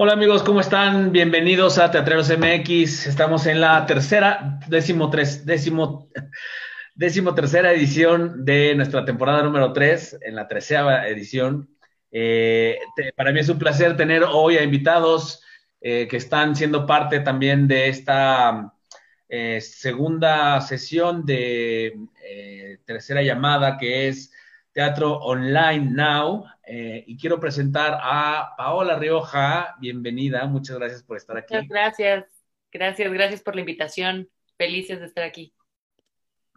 Hola amigos, ¿cómo están? Bienvenidos a Teatreros MX. Estamos en la tercera, décimo, tres, décimo, décimo tercera edición de nuestra temporada número tres, en la treceava edición. Eh, para mí es un placer tener hoy a invitados eh, que están siendo parte también de esta eh, segunda sesión de tercera llamada que es Teatro Online Now. Eh, y quiero presentar a Paola Rioja. Bienvenida, muchas gracias por estar aquí. Muchas gracias, gracias, gracias por la invitación. Felices de estar aquí.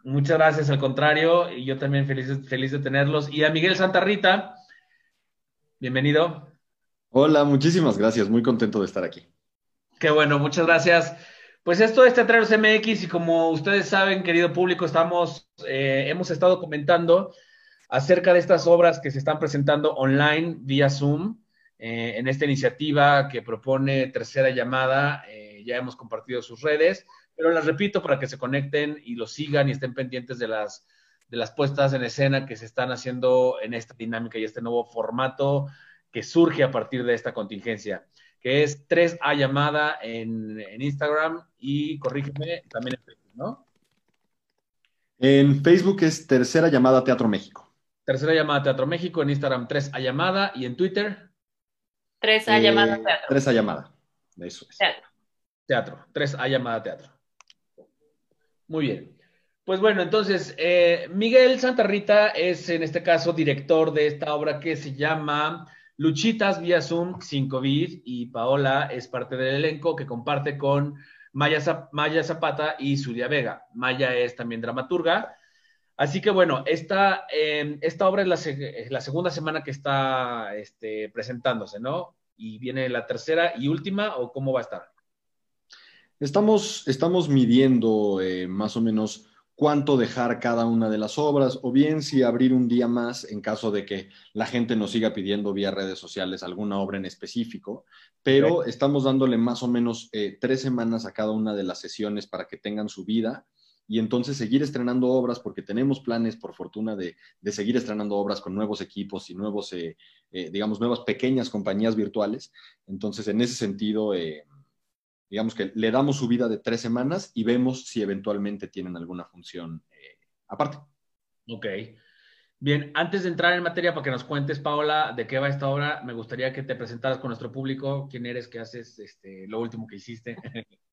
Muchas gracias, al contrario, y yo también feliz, feliz de tenerlos. Y a Miguel Santarrita, bienvenido. Hola, muchísimas gracias, muy contento de estar aquí. Qué bueno, muchas gracias. Pues esto es Teatreros MX y como ustedes saben, querido público, estamos, eh, hemos estado comentando acerca de estas obras que se están presentando online vía Zoom eh, en esta iniciativa que propone Tercera Llamada. Eh, ya hemos compartido sus redes, pero las repito para que se conecten y lo sigan y estén pendientes de las, de las puestas en escena que se están haciendo en esta dinámica y este nuevo formato que surge a partir de esta contingencia, que es 3A Llamada en, en Instagram y, corrígeme, también en Facebook, ¿no? En Facebook es Tercera Llamada Teatro México. Tercera llamada Teatro México, en Instagram 3 a llamada y en Twitter 3 a Eh, llamada teatro. Tres a llamada. Eso es. Teatro. Teatro, 3 a llamada Teatro. Muy bien. Pues bueno, entonces, eh, Miguel Santarrita es en este caso director de esta obra que se llama Luchitas vía Zoom sin COVID y Paola es parte del elenco que comparte con Maya, Zap- Maya Zapata y Zulia Vega. Maya es también dramaturga. Así que bueno, esta, eh, esta obra es la, se- la segunda semana que está este, presentándose, ¿no? Y viene la tercera y última, ¿o cómo va a estar? Estamos, estamos midiendo eh, más o menos cuánto dejar cada una de las obras, o bien si abrir un día más en caso de que la gente nos siga pidiendo vía redes sociales alguna obra en específico, pero estamos dándole más o menos eh, tres semanas a cada una de las sesiones para que tengan su vida y entonces seguir estrenando obras porque tenemos planes, por fortuna, de, de seguir estrenando obras con nuevos equipos y nuevos, eh, eh, digamos, nuevas pequeñas compañías virtuales. Entonces, en ese sentido, eh, digamos que le damos su vida de tres semanas y vemos si eventualmente tienen alguna función eh, aparte. Ok. Bien, antes de entrar en materia para que nos cuentes, Paola, de qué va esta obra, me gustaría que te presentaras con nuestro público, quién eres, qué haces, este, lo último que hiciste.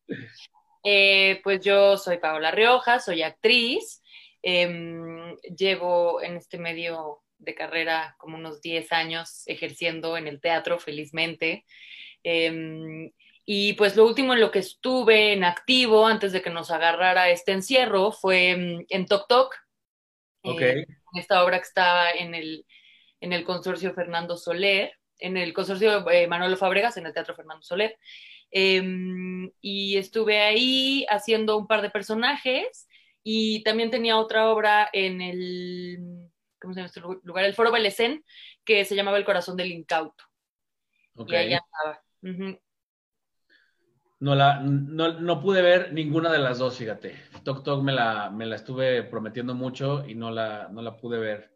Eh, pues yo soy Paola Rioja, soy actriz. Em, llevo en este medio de carrera como unos 10 años ejerciendo en el teatro, felizmente. Em, y pues lo último en lo que estuve en activo antes de que nos agarrara este encierro fue em, en Tok Tok. Ok. Eh, esta obra que estaba en el, en el consorcio Fernando Soler, en el consorcio eh, Manolo Fabregas, en el Teatro Fernando Soler. Eh, y estuve ahí haciendo un par de personajes y también tenía otra obra en el, ¿cómo se llama este lugar? El Foro Belecén, que se llamaba El Corazón del Incauto. Y ahí andaba. No, la, no, no pude ver ninguna de las dos, fíjate. Tok Tok me la, me la estuve prometiendo mucho y no la, no la pude ver.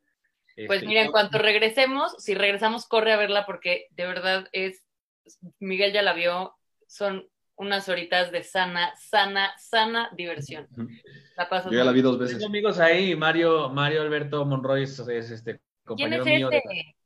Pues Este, mira, en cuanto regresemos, si regresamos, corre a verla porque de verdad es, Miguel ya la vio, son unas horitas de sana, sana, sana diversión. La pasas Yo ya la vi dos Tengo veces. amigos ahí, Mario, Mario Alberto Monroy es, es, este ¿Quién es compañero mío. de- ese?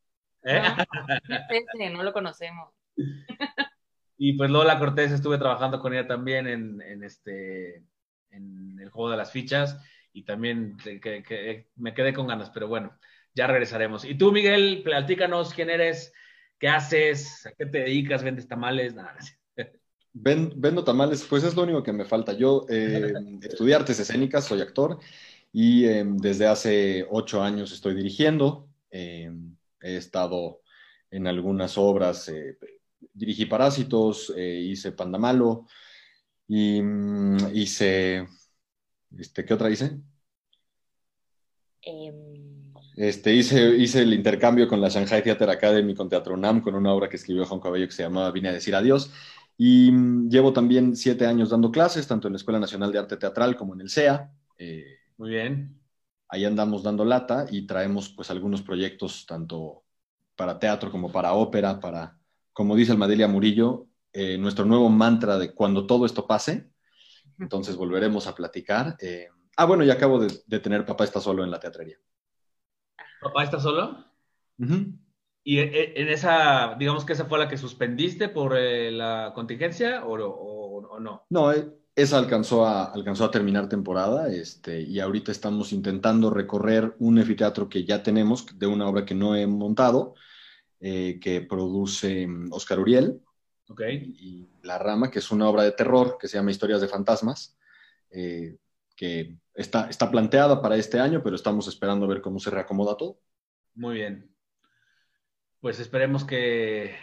¿Eh? No, ¿quién es ese? No lo conocemos. Y pues Lola Cortés estuve trabajando con ella también en, en este en el juego de las fichas y también que, me quedé con ganas, pero bueno, ya regresaremos. Y tú, Miguel, platícanos quién eres, qué haces, a qué te dedicas, vendes tamales, nada. sé. Ven- vendo tamales, pues es lo único que me falta. Yo eh, estudié artes escénicas, soy actor y eh, desde hace ocho años estoy dirigiendo. Eh, he estado en algunas obras, eh, dirigí Parásitos, hice Pandamalo y mm, hice, este, ¿qué otra hice? Em, Este, hice, hice el intercambio con la Shanghai Theater Academy, con Teatro Nam, con una obra que escribió Juan Cabello que se llamaba Vine a decir adiós. Y mm, llevo también siete años dando clases, tanto en la Escuela Nacional de Arte Teatral como en el CEA. Eh, Muy bien. ahí andamos dando lata y traemos pues algunos proyectos tanto para teatro como para ópera, para, como dice el Madelia Murillo, eh, nuestro nuevo mantra de cuando todo esto pase. Entonces volveremos a platicar. Eh, ah, bueno, ya acabo de, tener Papá está solo en la teatrería. ¿Papá está solo? ¿Y en esa, digamos que esa fue la que suspendiste por la contingencia o, no? No, esa alcanzó a, alcanzó a terminar temporada este, y ahorita estamos intentando recorrer un anfiteatro que ya tenemos de una obra que no he montado, eh, que produce mm, Oscar Uriel. Okay. Y La Rama, que es una obra de terror que se llama Historias de Fantasmas, eh, que está, está planteada para este año, pero estamos esperando ver cómo se reacomoda todo. Muy bien. Pues esperemos que,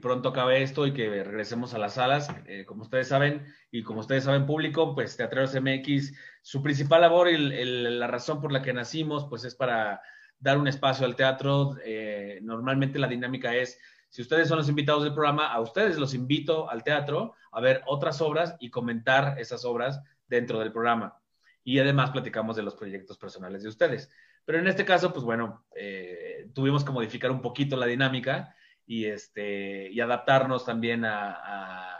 pronto acabe esto y que regresemos a las salas. Eh, como ustedes saben, y como ustedes saben público, pues Teatreros MX, su principal labor y la razón por la que nacimos, pues es para dar un espacio al teatro. Eh, normalmente la dinámica es, si ustedes son los invitados del programa, a ustedes los invito al teatro a ver otras obras y comentar esas obras dentro del programa. Y además platicamos de los proyectos personales de ustedes. Pero en este caso, pues bueno, eh, tuvimos que modificar un poquito la dinámica y, este, y adaptarnos también a,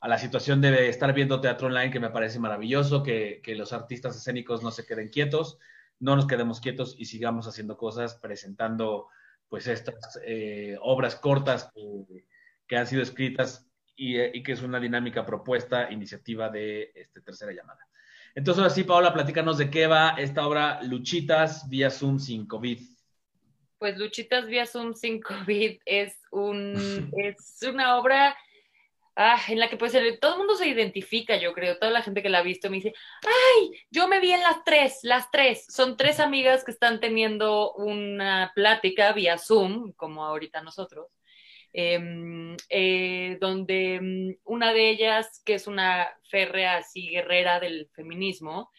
a, la situación de estar viendo teatro online, que me parece maravilloso, que, que, los artistas escénicos no se queden quietos, no nos quedemos quietos y sigamos haciendo cosas, presentando pues estas eh, obras cortas que, han sido escritas y, y, que es una dinámica propuesta, iniciativa de este, tercera llamada. Entonces, ahora sí, Paola, platícanos de qué va esta obra Luchitas vía Zoom sin COVID. Pues Luchitas vía Zoom sin COVID es, un, es una obra ah, en la que pues todo el mundo se identifica, yo creo, toda la gente que la ha visto me dice, ay, yo me vi en las tres, las tres, son tres amigas que están teniendo una plática vía Zoom, como ahorita nosotros, em, eh, donde mm, una de ellas, que es una férrea así guerrera del feminismo,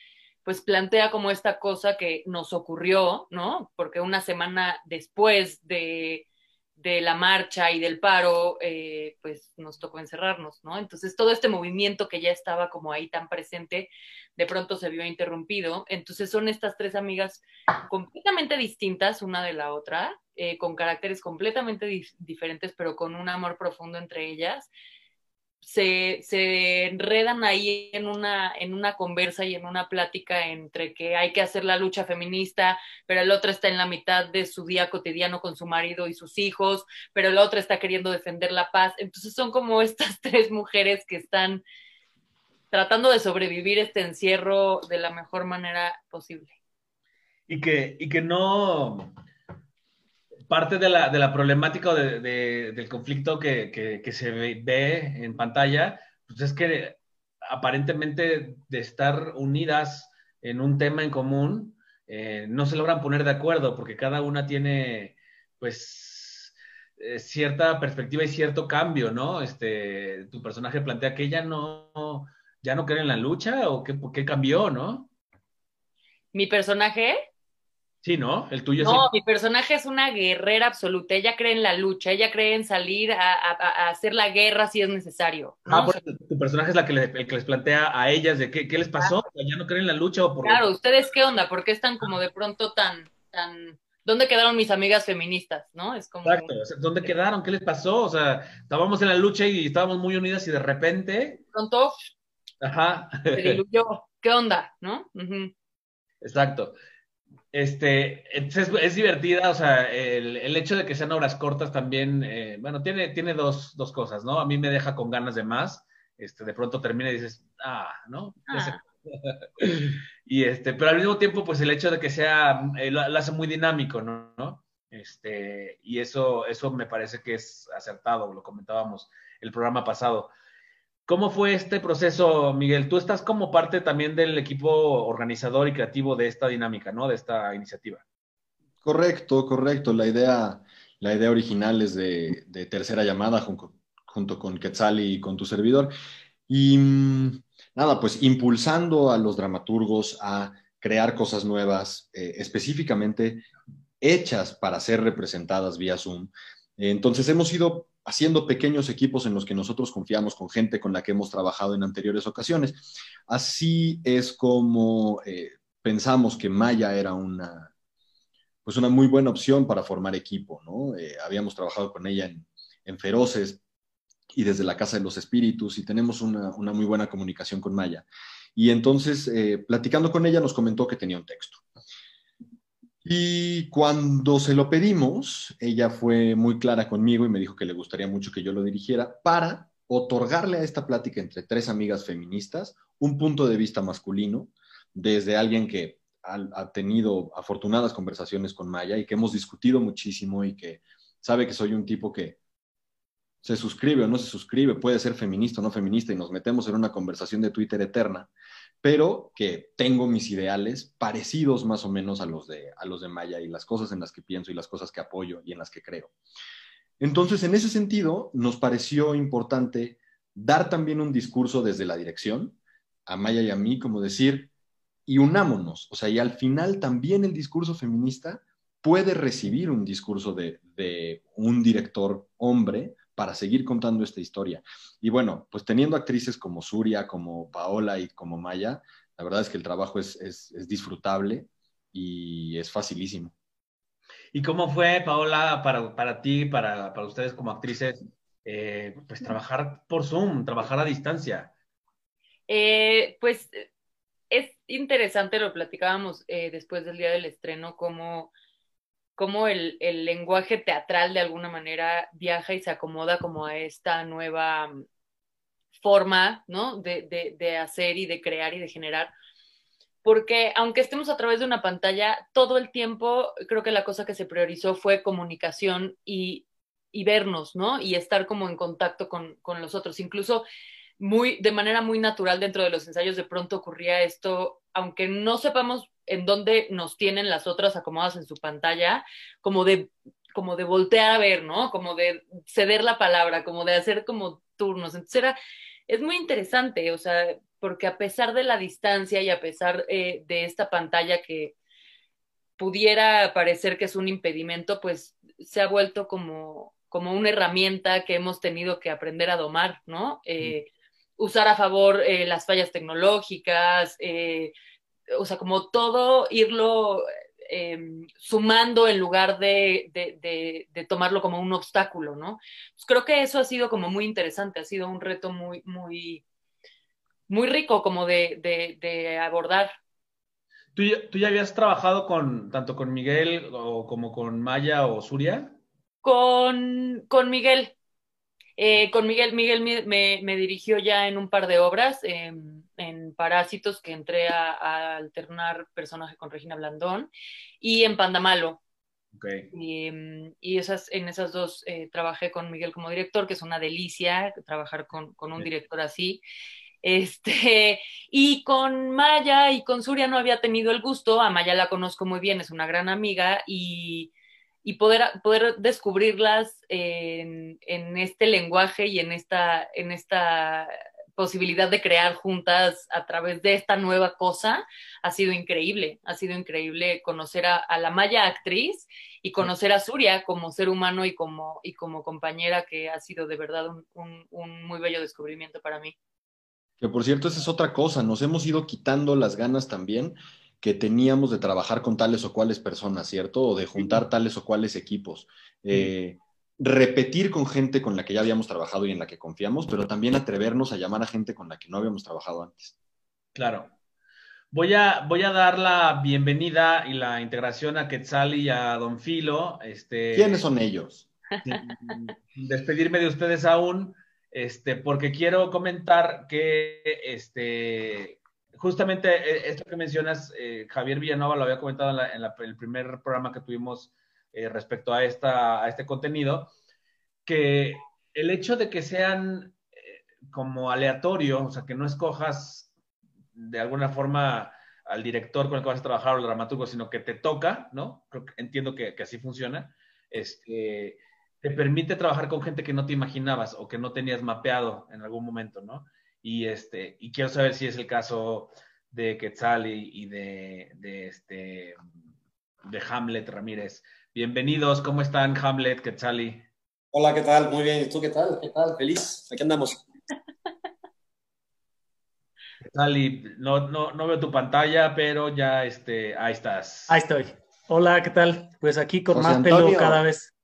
pues plantea como esta cosa que nos ocurrió, ¿no? Porque una semana después de, de la marcha y del paro, eh, pues nos tocó encerrarnos, ¿no? Entonces todo este movimiento que ya estaba como ahí tan presente, de pronto se vio interrumpido. Entonces son estas tres amigas completamente distintas una de la otra, eh, con caracteres completamente diferentes, pero con un amor profundo entre ellas se, se, enredan ahí en una, en una conversa y en una plática entre que hay que hacer la lucha feminista, pero el otro está en la mitad de su día cotidiano con su marido y sus hijos, pero el otro está queriendo defender la paz. Entonces son como estas tres mujeres que están tratando de sobrevivir este encierro de la mejor manera posible. Y que, y que no, parte de la, de la problemática de, del conflicto que, que, se ve en pantalla, pues es que aparentemente de estar unidas en un tema en común, eh, no se logran poner de acuerdo porque cada una tiene, pues, eh, cierta perspectiva y cierto cambio, ¿no? Este, tu personaje plantea que ella no, ya no cree en la lucha o qué, qué cambió, ¿no? Mi personaje, Sí, ¿no? El tuyo No, mi personaje es una guerrera absoluta. Ella cree en la lucha, ella cree en salir a, hacer la guerra si es necesario. Ah, pues tu personaje es la que, el que les plantea a ellas de qué, qué les pasó, ya no creen en la lucha o por Claro, ¿ustedes qué onda? ¿Por qué están como de pronto tan, tan, ¿dónde quedaron mis amigas feministas? ¿No? Es como. Exacto, ¿dónde quedaron? ¿Qué les pasó? O sea, estábamos en la lucha y estábamos muy unidas y de repente. Pronto. Ajá. Se diluyó. ¿Qué onda? ¿No? Exacto. Este, es, divertida, o sea, el, el, hecho de que sean obras cortas también, eh, bueno, tiene, tiene dos, dos, cosas, ¿no? A mí me deja con ganas de más, este, de pronto termina y dices, ah, ¿no? Ah. y este, pero al mismo tiempo, pues el hecho de que sea, eh, lo, hace muy dinámico, ¿no? Este, y eso, eso me parece que es acertado, lo comentábamos el programa pasado. ¿Cómo fue este proceso, Miguel? Tú estás como parte también del equipo organizador y creativo de esta dinámica, ¿no? De esta iniciativa. Correcto, correcto. La idea, la idea original es de, tercera llamada junto, con Quetzal y con tu servidor. Y mm, nada, pues impulsando a los dramaturgos a crear cosas nuevas, eh, específicamente hechas para ser representadas vía Zoom. Entonces hemos ido haciendo pequeños equipos en los que nosotros confiamos con gente con la que hemos trabajado en anteriores ocasiones. Así es como eh, pensamos que Maya era una, pues una muy buena opción para formar equipo, ¿no? Eh, habíamos trabajado con ella en, Feroces y desde la Casa de los Espíritus y tenemos una, muy buena comunicación con Maya. Y entonces, eh, platicando con ella, nos comentó que tenía un texto. Y cuando se lo pedimos, ella fue muy clara conmigo y me dijo que le gustaría mucho que yo lo dirigiera para otorgarle a esta plática entre tres amigas feministas un punto de vista masculino, desde alguien que ha, tenido afortunadas conversaciones con Maya y que hemos discutido muchísimo y que sabe que soy un tipo que se suscribe o no se suscribe, puede ser feminista o no feminista y nos metemos en una conversación de Twitter eterna, pero que tengo mis ideales parecidos más o menos a los de, a los de Maya y las cosas en las que pienso y las cosas que apoyo y en las que creo. Entonces, en ese sentido, nos pareció importante dar también un discurso desde la dirección, a Maya y a mí, como decir, y unámonos. O sea, y al final también el discurso feminista puede recibir un discurso de, un director hombre para seguir contando esta historia. Y bueno, pues teniendo actrices como Suria, como Paola y como Maya, la verdad es que el trabajo es, disfrutable y es facilísimo. ¿Y cómo fue, Paola, para, para ti, para, para, ustedes como actrices, eh, pues trabajar por Zoom, trabajar a distancia? Eh, pues es interesante, lo platicábamos eh, después del día del estreno, cómo, cómo el, el, lenguaje teatral de alguna manera viaja y se acomoda como a esta nueva mm, forma, ¿no? De, de, de hacer y de crear y de generar. Porque aunque estemos a través de una pantalla, todo el tiempo creo que la cosa que se priorizó fue comunicación y, y vernos, ¿no? Y estar como en contacto con, con los otros. Incluso muy, de manera muy natural dentro de los ensayos de pronto ocurría esto, aunque no sepamos en dónde nos tienen las otras acomodadas en su pantalla, como de, como de voltear a ver, ¿no? Como de ceder la palabra, como de hacer como turnos. Entonces era, es muy interesante, o sea, porque a pesar de la distancia y a pesar eh, de esta pantalla que pudiera parecer que es un impedimento, pues se ha vuelto como, como una herramienta que hemos tenido que aprender a domar, ¿no? Eh, usar a favor eh, las fallas tecnológicas, eh, o sea, como todo irlo em, sumando en lugar de, de, tomarlo como un obstáculo, ¿no? Pues creo que eso ha sido como muy interesante, ha sido un reto muy, muy, muy rico como de, abordar. ¿Tú, ¿Tú, ya habías trabajado con tanto con Miguel o como con Maya o Suria? Con, con Miguel, eh, con Miguel, Miguel me, dirigió ya en un par de obras, em, en Parásitos, que entré a, alternar personaje con Regina Blandón, y en Pandamalo. Okay. Y, em, y esas, en esas dos eh, trabajé con Miguel como director, que es una delicia trabajar con, con un director así. Este, y con Maya y con Suria no había tenido el gusto, a Maya la conozco muy bien, es una gran amiga y y poder, poder descubrirlas en, este lenguaje y en esta, en esta posibilidad de crear juntas a través de esta nueva cosa ha sido increíble. Ha sido increíble conocer a, la Maya actriz y conocer a Suria como ser humano y como, y como compañera, que ha sido de verdad un, un muy bello descubrimiento para mí. Que por cierto, esa es otra cosa, nos hemos ido quitando las ganas también que teníamos de trabajar con tales o cuales personas, ¿cierto? O de juntar tales o cuales equipos. Eh, repetir con gente con la que ya habíamos trabajado y en la que confiamos, pero también atrevernos a llamar a gente con la que no habíamos trabajado antes. Claro. Voy a, voy a dar la bienvenida y la integración a Quetzal y a Don Filo. Este, ¿Quiénes son ellos? Despedirme de ustedes aún, este, porque quiero comentar que este, justamente eh, esto que mencionas, eh, Javier Villanova lo había comentado en, el primer programa que tuvimos eh, respecto a, este contenido, que el hecho de que sean como aleatorio, o sea, que no escojas de alguna forma al director con el que vas a trabajar o al dramaturgo, sino que te toca, ¿no? Entiendo que, que, así funciona, este, te permite trabajar con gente que no te imaginabas o que no tenías mapeado en algún momento, ¿no? Y, este, y quiero saber si es el caso de Quetzal y, de, de, este, de Hamlet Ramírez. Bienvenidos, ¿cómo están Hamlet, Quetzali? Hola, ¿qué tal? Muy bien, ¿y tú qué tal? ¿Qué tal? Feliz, aquí andamos. Quetzali, no, no, no veo tu pantalla, pero ya este, ahí estás. Ahí estoy. Hola, ¿qué tal? Pues aquí con más pelo cada vez.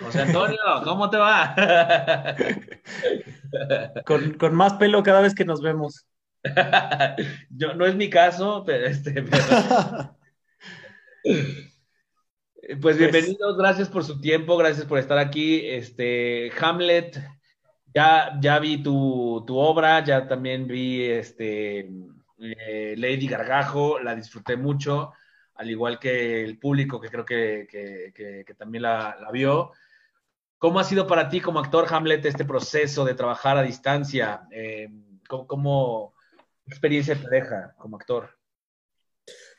José Antonio, ¿cómo te va? con, más pelo cada vez que nos vemos. Yo, no es mi caso, pero este. Pues, pues bienvenidos, gracias por su tiempo, gracias por estar aquí. Este, Hamlet, ya, ya vi tu, obra, ya también vi este, eh, Lady Gargajo, la disfruté mucho, al igual que el público que creo que, también la, vio. ¿Cómo ha sido para ti como actor, Hamlet, este proceso de trabajar a distancia? Eh, ¿cómo, experiencia te deja como actor?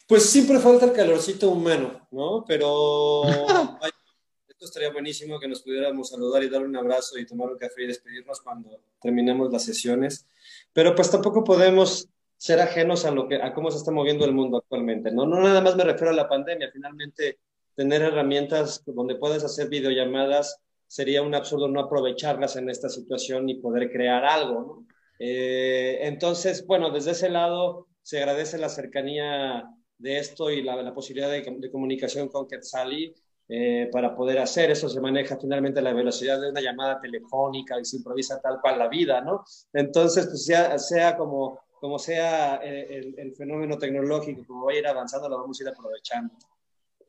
Pues siempre falta el calorcito humano, ¿no? Pero esto estaría buenísimo que nos pudiéramos saludar y dar un abrazo y tomar un café y despedirnos cuando terminemos las sesiones. Pero pues tampoco podemos ser ajenos a lo que a cómo se está moviendo el mundo actualmente, ¿no? No nada más me refiero a la pandemia, finalmente tener herramientas donde puedes hacer videollamadas sería un absurdo no aprovecharlas en esta situación y poder crear algo, ¿no? Eh, entonces, bueno, desde ese lado se agradece la cercanía de esto y la, posibilidad de, comunicación con Quetzali eh, para poder hacer. Eso se maneja finalmente la velocidad de una llamada telefónica y se improvisa tal cual la vida, ¿no? Entonces, pues sea, sea como, como sea eh, el, fenómeno tecnológico, como va a ir avanzando, lo vamos a ir aprovechando.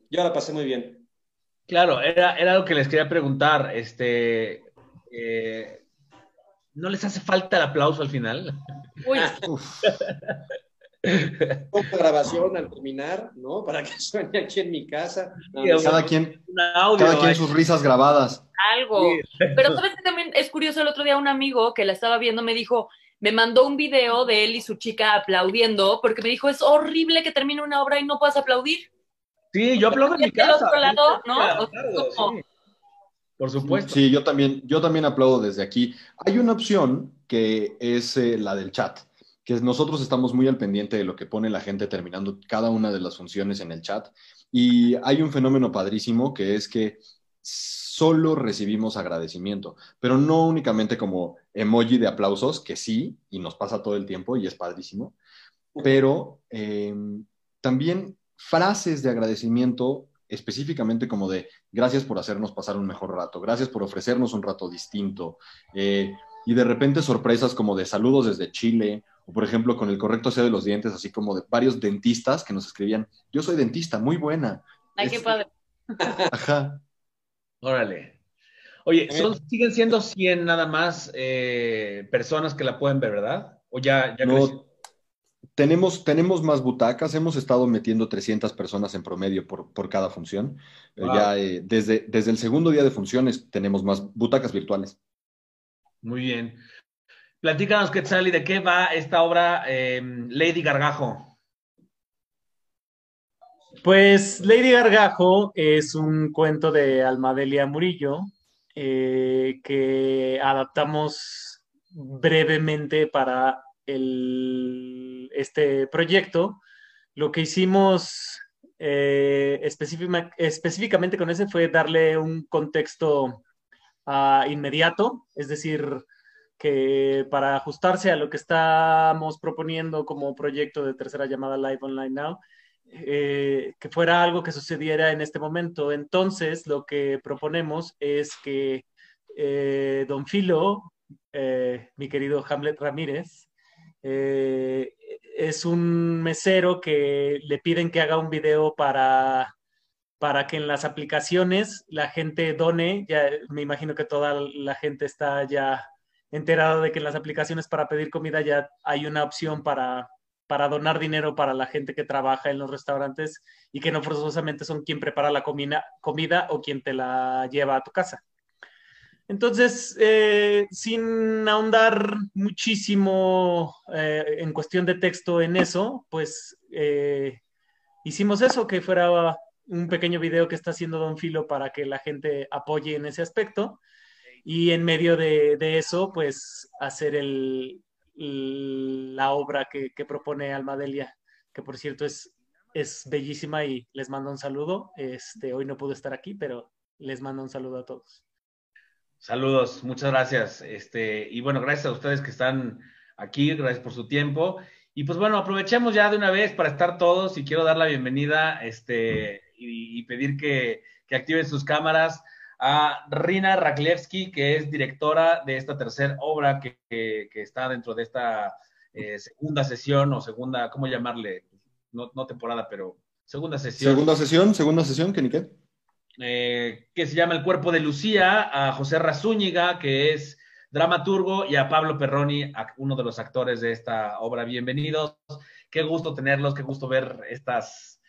Yo la pasé muy bien. Claro, era, era lo que les quería preguntar. Este, eh, ¿No les hace falta el aplauso al final? Uy. Grabación al terminar, ¿no? Para que suene aquí en mi casa. cada quien, cada quien sus risas grabadas. Algo. Pero sabes que también es curioso, el otro día un amigo que la estaba viendo me dijo, me mandó un video de él y su chica aplaudiendo, porque me dijo, es horrible que termine una obra y no puedas aplaudir. Sí, yo aplaudo en mi casa. Otro lado, ¿no? Por supuesto. Sí, yo también, yo también aplaudo desde aquí. Hay una opción que es eh, la del chat que nosotros estamos muy al pendiente de lo que pone la gente terminando cada una de las funciones en el chat. Y hay un fenómeno padrísimo que es que solo recibimos agradecimiento, pero no únicamente como emoji de aplausos, que sí, y nos pasa todo el tiempo y es padrísimo, pero em, también frases de agradecimiento específicamente como de gracias por hacernos pasar un mejor rato, gracias por ofrecernos un rato distinto, eh, y de repente sorpresas como de saludos desde Chile o por ejemplo, con el correcto aseo de los dientes, así como de varios dentistas que nos escribían, yo soy dentista, muy buena. Ay, qué padre. Ajá. Órale. Oye, siguen siendo 100 nada más eh, personas que la pueden ver, ¿verdad? O ya, ya no, tenemos, tenemos más butacas, hemos estado metiendo 300 personas en promedio por, por cada función. Eh, ya eh, desde, desde el segundo día de funciones tenemos más butacas virtuales. Muy bien. Platícanos, Quetzal, de qué va esta obra em, Lady Gargajo. Pues Lady Gargajo es un cuento de Almadelia Murillo eh, que adaptamos brevemente para este proyecto. Lo que hicimos eh, específicamente con ese fue darle un contexto ah, inmediato, es decir, que para ajustarse a lo que estamos proponiendo como proyecto de tercera llamada Live Online Now, eh, que fuera algo que sucediera en este momento. Entonces, lo que proponemos es que eh, Don Filo, mi querido Hamlet Ramírez, es un mesero que le piden que haga un video para, para que en las aplicaciones la gente done, ya me imagino que toda la gente está ya enterado de que en las aplicaciones para pedir comida ya hay una opción para, para donar dinero para la gente que trabaja en los restaurantes y que no forzosamente son quien prepara la comida o quien te la lleva a tu casa. Entonces, eh, sin ahondar muchísimo eh, en cuestión de texto en eso, pues eh, hicimos eso, que fuera un pequeño video que está haciendo Don Filo para que la gente apoye en ese aspecto y en medio de, eso, pues hacer el, la obra que, propone Almadelia, que por cierto es, es bellísima y les mando un saludo. Este, hoy no pude estar aquí, pero les mando un saludo a todos. Saludos, muchas gracias. Este, y bueno, gracias a ustedes que están aquí, gracias por su tiempo. Y pues bueno, aprovechemos ya de una vez para estar todos y quiero dar la bienvenida este, y, pedir que, que activen sus cámaras a Rina Raklevsky, que es directora de esta tercera obra que, está dentro de esta eh, segunda sesión o segunda, ¿cómo llamarle? No, temporada, pero segunda sesión. Segunda sesión, segunda sesión, ¿qué ni qué? Eh, que se llama El cuerpo de Lucía, a José Razúñiga, que es dramaturgo, y a Pablo Perroni, uno de los actores de esta obra. Bienvenidos. Qué gusto tenerlos, qué gusto ver estas,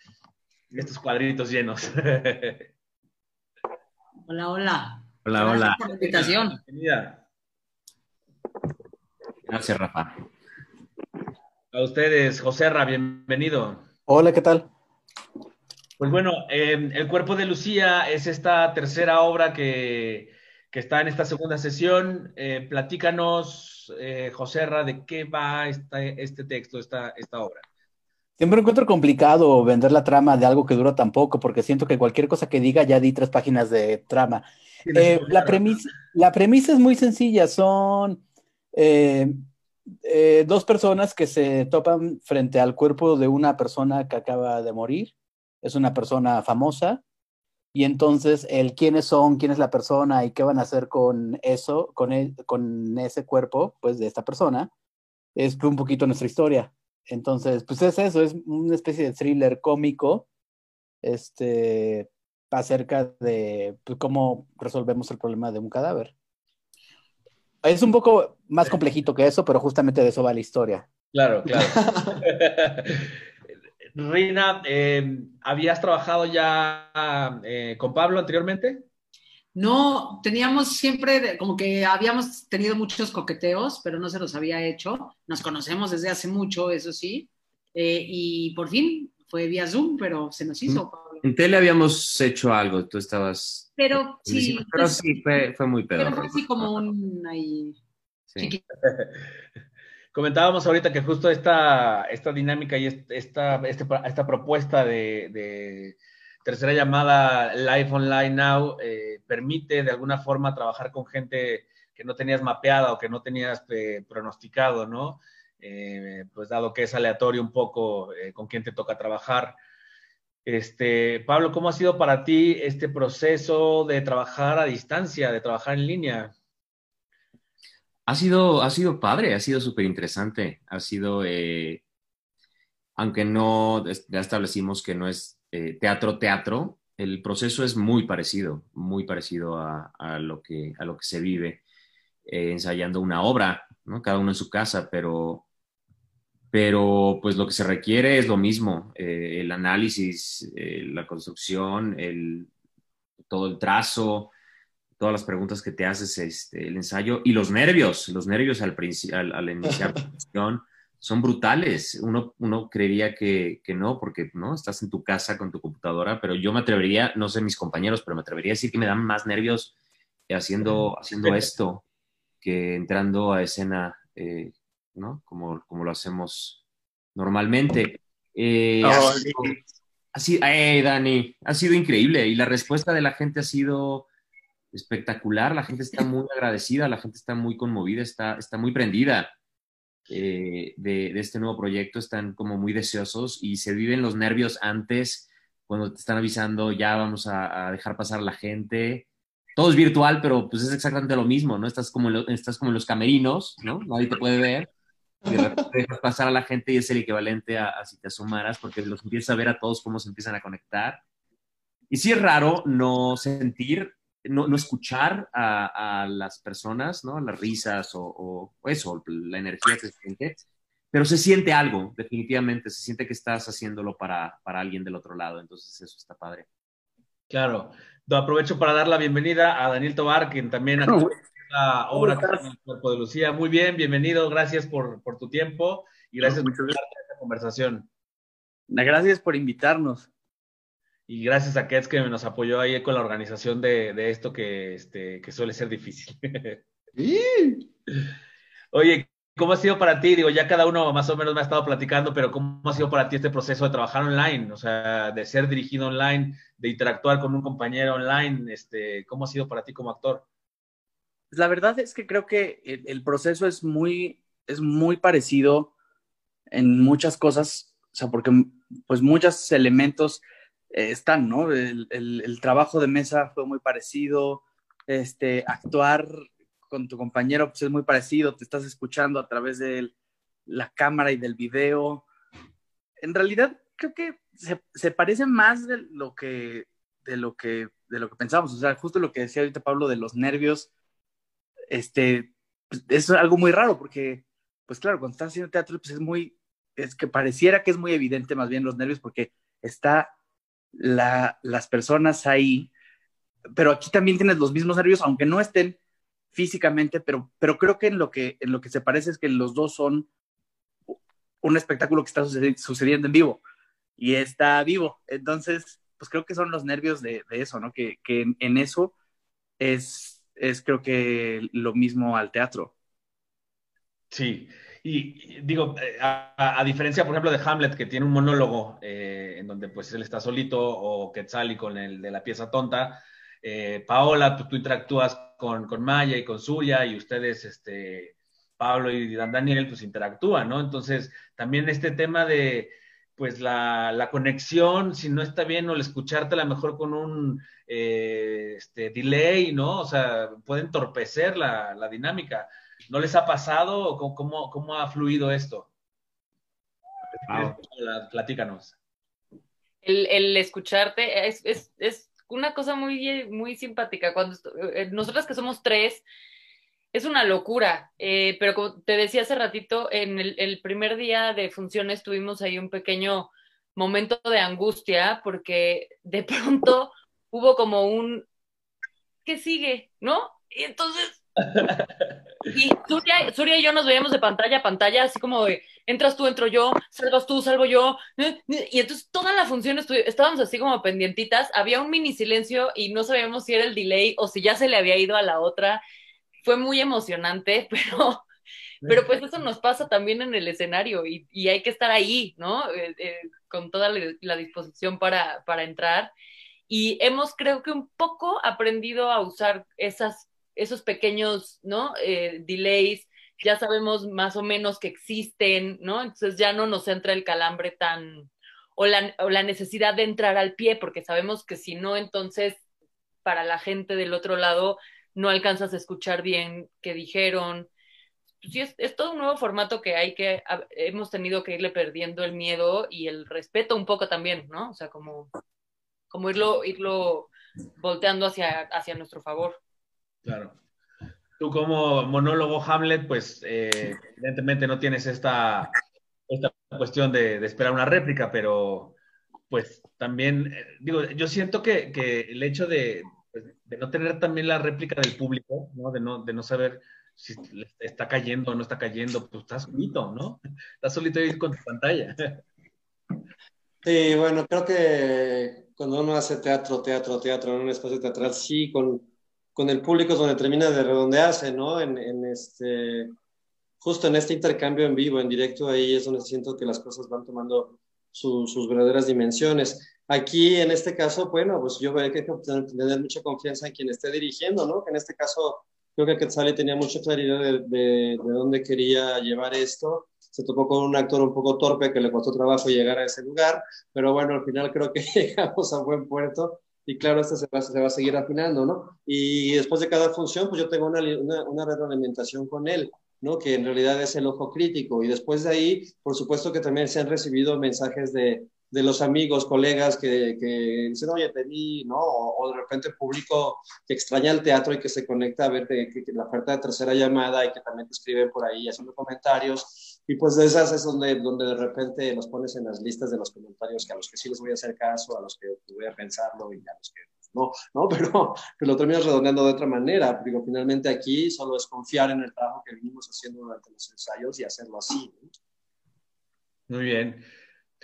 estos cuadritos llenos. Hola, hola. Hola, hola. por la invitación. Bienvenida. Gracias, Rafa. A ustedes, José Ra, bienvenido. Hola, ¿qué tal? Pues bueno, em, El cuerpo de Lucía es esta tercera obra que, está en esta segunda sesión. Eh, platícanos, eh, José Ra, de qué va este texto, esta, esta obra. Siempre encuentro complicado vender la trama de algo que dura tan poco, porque siento que cualquier cosa que diga ya di tres páginas de trama. Eh, la, premisa, la premisa es muy sencilla, son eh, dos personas que se topan frente al cuerpo de una persona que acaba de morir, es una persona famosa, y entonces el quiénes son, quién es la persona y qué van a hacer con eso, con, e, con ese cuerpo, pues de esta persona, es un poquito nuestra historia. Entonces, pues es eso, es una especie de thriller cómico, este, acerca de pues, cómo resolvemos el problema de un cadáver. Es un poco más complejito que eso, pero justamente de eso va la historia. Claro, claro. Rina, eh, ¿habías trabajado ya eh, con Pablo anteriormente? No, teníamos siempre, como que habíamos tenido muchos coqueteos, pero no se los había hecho. Nos conocemos desde hace mucho, eso sí. Eh, y por fin fue vía Zoom, pero se nos hizo. En tele habíamos hecho algo, tú estabas. Pero sí. Pero sí, fue, muy pedo. Pero fue así como un ahí, Comentábamos ahorita que justo esta, esta dinámica y esta, este, esta propuesta de tercera llamada Live Online Now eh, permite de alguna forma trabajar con gente que no tenías mapeada o que no tenías eh, pronosticado, ¿no? Eh, pues dado que es aleatorio un poco con quién te toca trabajar. Este, Pablo, ¿cómo ha sido para ti este proceso de trabajar a distancia, de trabajar en línea? Ha sido, ha sido padre, ha sido súper interesante, ha sido, aunque no, ya establecimos que no es eh, teatro, teatro, el proceso es muy parecido, muy parecido a, lo, que, a lo que se vive eh, ensayando una obra, ¿no? cada uno en su casa, pero, pero pues lo que se requiere es lo mismo, eh, el análisis, la construcción, el, todo el trazo, todas las preguntas que te haces, este, el ensayo y los nervios, los nervios al, al, al iniciar la son brutales. Uno, uno creería que, que, no, porque no estás en tu casa con tu computadora, pero yo me atrevería, no sé mis compañeros, pero me atrevería a decir que me dan más nervios haciendo, haciendo esto que entrando a escena, eh, ¿no? Como, como lo hacemos normalmente. Eh, así, eh, Dani, ha sido increíble y la respuesta de la gente ha sido espectacular. La gente está muy agradecida, la gente está muy conmovida, está, está muy prendida. Eh, de, este nuevo proyecto están como muy deseosos y se viven los nervios antes, cuando te están avisando, ya vamos a, dejar pasar a la gente. Todo es virtual, pero pues es exactamente lo mismo, ¿no? Estás como, en estás como en los camerinos, ¿no? Nadie te puede ver. Y de repente dejas pasar a la gente y es el equivalente a, a si te asomaras, porque los empiezas a ver a todos cómo se empiezan a conectar. Y sí es raro no sentir no, escuchar a, las personas, ¿no? Las risas o, eso, la energía que se siente, pero se siente algo, definitivamente, se siente que estás haciéndolo para, alguien del otro lado, entonces eso está padre. Claro, aprovecho para dar la bienvenida a Daniel Tobar, quien también ha la obra en el cuerpo de Lucía. Muy bien, bienvenido, gracias por, tu tiempo y gracias por esta conversación. Gracias por invitarnos y gracias a Kets que nos apoyó ahí con la organización de, esto que, este, que suele ser difícil. Oye, ¿cómo ha sido para ti? Digo, ya cada uno más o menos me ha estado platicando, pero ¿cómo ha sido para ti este proceso de trabajar online? O sea, de ser dirigido online, de interactuar con un compañero online, este, ¿cómo ha sido para ti como actor? Pues la verdad es que creo que el, el proceso es muy, es muy parecido en muchas cosas, o sea, porque pues muchos elementos eh, están, ¿no? El, el, trabajo de mesa fue muy parecido, este, actuar con tu compañero pues, es muy parecido, te estás escuchando a través de la cámara y del video. En realidad, creo que se, se parece más de lo que de lo que de lo que pensamos, o sea, justo lo que decía ahorita Pablo de los nervios, este, pues, es algo muy raro porque, pues claro, cuando estás haciendo teatro, pues es muy, es que pareciera que es muy evidente más bien los nervios porque está la, las personas ahí, pero aquí también tienes los mismos nervios, aunque no estén físicamente, pero, pero creo que en, lo que en lo que se parece es que los dos son un espectáculo que está sucediendo en vivo y está vivo. Entonces, pues creo que son los nervios de, de eso, ¿no? Que, que en, en, eso es, es creo que lo mismo al teatro. Sí, y, digo, eh, a, diferencia, por ejemplo, de Hamlet, que tiene un monólogo eh, en donde pues él está solito, o Quetzali con el de la pieza tonta, eh, Paola, tú, tú interactúas con, con, Maya y con Zulia, y ustedes, este, Pablo y Daniel, pues interactúan, ¿no? Entonces, también este tema de, pues la, la, conexión, si no está bien, o el escucharte a lo mejor con un eh, este, delay, ¿no? O sea, puede entorpecer la, la dinámica. ¿No les ha pasado? ¿Cómo, cómo, cómo ha fluido esto? Wow. Platícanos. El, el escucharte es, es, es, una cosa muy, muy simpática. Cuando eh, nosotras que somos tres, es una locura, eh, pero como te decía hace ratito, en el, el, primer día de funciones tuvimos ahí un pequeño momento de angustia porque de pronto hubo como un ¿qué sigue? ¿No? Y entonces y Surya, Surya, y yo nos veíamos de pantalla a pantalla, así como de entras tú, entro yo, salvas tú, salvo yo. Y entonces toda la función estábamos así como pendientitas. Había un mini silencio y no sabíamos si era el delay o si ya se le había ido a la otra fue muy emocionante, pero, pero pues eso nos pasa también en el escenario y, y hay que estar ahí, ¿no? Eh, eh, con toda la disposición para, para entrar. Y hemos, creo que un poco aprendido a usar esas, esos pequeños, ¿no? Eh, delays, ya sabemos más o menos que existen, ¿no? Entonces ya no nos entra el calambre tan, o la, o la necesidad de entrar al pie, porque sabemos que si no, entonces para la gente del otro lado no alcanzas a escuchar bien qué dijeron. Sí, es, es, todo un nuevo formato que hay que, hemos tenido que irle perdiendo el miedo y el respeto un poco también, ¿no? O sea, como, como irlo, irlo volteando hacia, hacia nuestro favor. Claro. Tú como monólogo Hamlet, pues eh, evidentemente no tienes esta, esta cuestión de, esperar una réplica, pero pues también, eh, digo, yo siento que, que el hecho de, pues, de no tener también la réplica del público, ¿no? De no, de no saber si está cayendo o no está cayendo, pues estás solito, ¿no? Estás solito ahí con tu pantalla. Sí, bueno, creo que cuando uno hace teatro, teatro, teatro en un espacio teatral, sí, con, con el público es donde termina de redondearse, ¿no? En, en este, justo en este intercambio en vivo, en directo, ahí es donde siento que las cosas van tomando su, sus verdaderas dimensiones. Aquí, en este caso, bueno, pues yo veo que hay que tener mucha confianza en quien esté dirigiendo, ¿no? Que en este caso, creo que Quetzali tenía mucha claridad de, de, de, dónde quería llevar esto. Se topó con un actor un poco torpe que le costó trabajo llegar a ese lugar, pero bueno, al final creo que llegamos a buen puerto y claro, esto se va, se va a seguir afinando, ¿no? Y después de cada función, pues yo tengo una, una, una retroalimentación con él. ¿no? que en realidad es el ojo crítico. Y después de ahí, por supuesto que también se han recibido mensajes de, de los amigos, colegas que, que dicen, oye, te vi, ¿no? O, o, de repente público que extraña el teatro y que se conecta a ver que, que, la oferta de tercera llamada y que también te escriben por ahí haciendo comentarios. Y pues de esas es donde, donde de repente los pones en las listas de los comentarios que a los que sí les voy a hacer caso, a los que voy a pensarlo y a los que no, ¿no? Pero que lo terminas redondeando de otra manera. Digo, finalmente aquí solo es confiar en el trabajo que venimos haciendo durante los ensayos y hacerlo así. ¿no? Muy bien.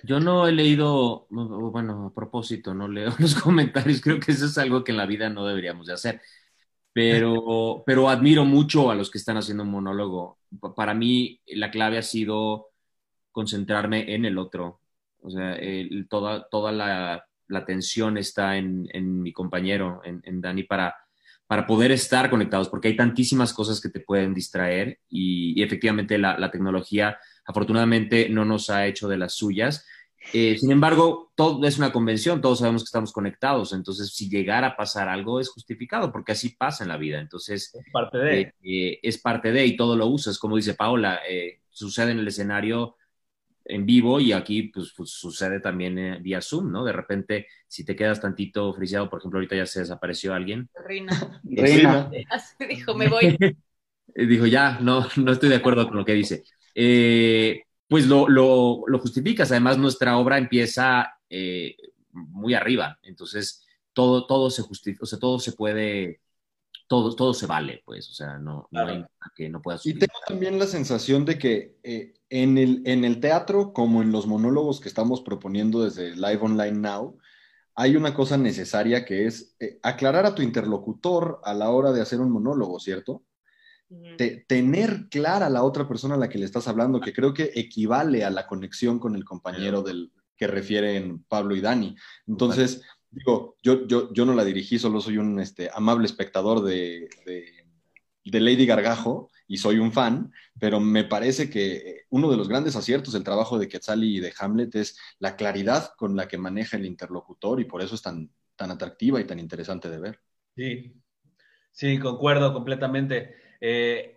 Yo no he leído, bueno, a propósito, no leo los comentarios, creo que eso es algo que en la vida no deberíamos de hacer, pero, pero admiro mucho a los que están haciendo un monólogo. Para mí la clave ha sido concentrarme en el otro, o sea, toda, toda la, la atención está en, en mi compañero, en, en Dani, para, para poder estar conectados, porque hay tantísimas cosas que te pueden distraer y, y efectivamente la, la tecnología afortunadamente no nos ha hecho de las suyas Eh, sin embargo, todo es una convención, todos sabemos que estamos conectados, entonces si llegara a pasar algo es justificado, porque así pasa en la vida. Entonces, Es parte de. eh, eh, es parte de y todo lo usas, como dice Paola, eh, sucede en el escenario en vivo y aquí pues, pues, sucede también eh, vía Zoom, ¿no? De repente, si te quedas tantito friseado, por ejemplo, ahorita ya se desapareció alguien, Rina. Reina. Así dijo, me voy. dijo, ya, no, no estoy de acuerdo con lo que dice. Eh, pues lo, lo, lo justificas. Además, nuestra obra empieza eh, muy arriba. Entonces, todo, todo se justifica, o sea, todo se puede, todo, todo se vale, pues. O sea, no, no hay nada que no pueda Y tengo también la sensación de que eh, en el, en el teatro, como en los monólogos que estamos proponiendo desde Live Online Now, hay una cosa necesaria que es eh, aclarar a tu interlocutor a la hora de hacer un monólogo, ¿cierto? Te- tener clara a la otra persona a la que le estás hablando, que creo que equivale a la conexión con el compañero del que refieren Pablo y Dani. Entonces, digo, yo, yo, yo no la dirigí, solo soy un este, amable espectador de, de- de Lady Gargajo y soy un fan, pero me parece que uno de los grandes aciertos del trabajo de Quetzali y de Hamlet es la claridad con la que maneja el interlocutor y por eso es tan, tan atractiva y tan interesante de ver. Sí, sí, concuerdo completamente. Eh,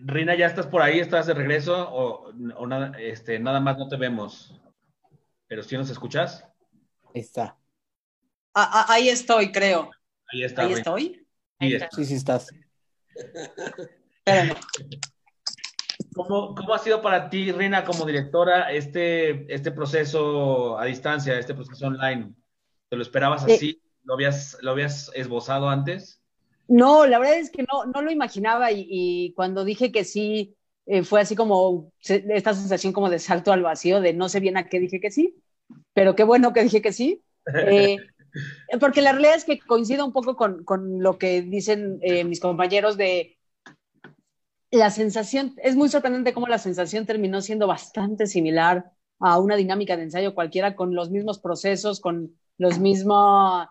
Rina, ¿ya estás por ahí? ¿Estás de regreso? ¿O, o nada, este, nada más no te vemos? ¿Pero sí nos escuchas? Ahí está. Ah, ah, ahí estoy, creo. Ahí está. Ahí Rina. estoy. Sí, Ahí está. está. Sí, sí estás. Espérame. ¿Cómo, cómo ha sido para ti, Rina, como directora, este, este proceso a distancia, este proceso online? ¿Te lo esperabas así? ¿Lo habías, lo habías esbozado antes? No, la verdad es que no, no lo imaginaba y, y cuando dije que sí, eh, fue así como se- esta sensación como de salto al vacío, de no sé bien a qué dije que sí, pero qué bueno que dije que sí. Eh, porque la realidad es que coincido un poco con, con lo que dicen eh, mis compañeros de la sensación, es muy sorprendente cómo la sensación terminó siendo bastante similar a una dinámica de ensayo cualquiera, con los mismos procesos, con los mismos,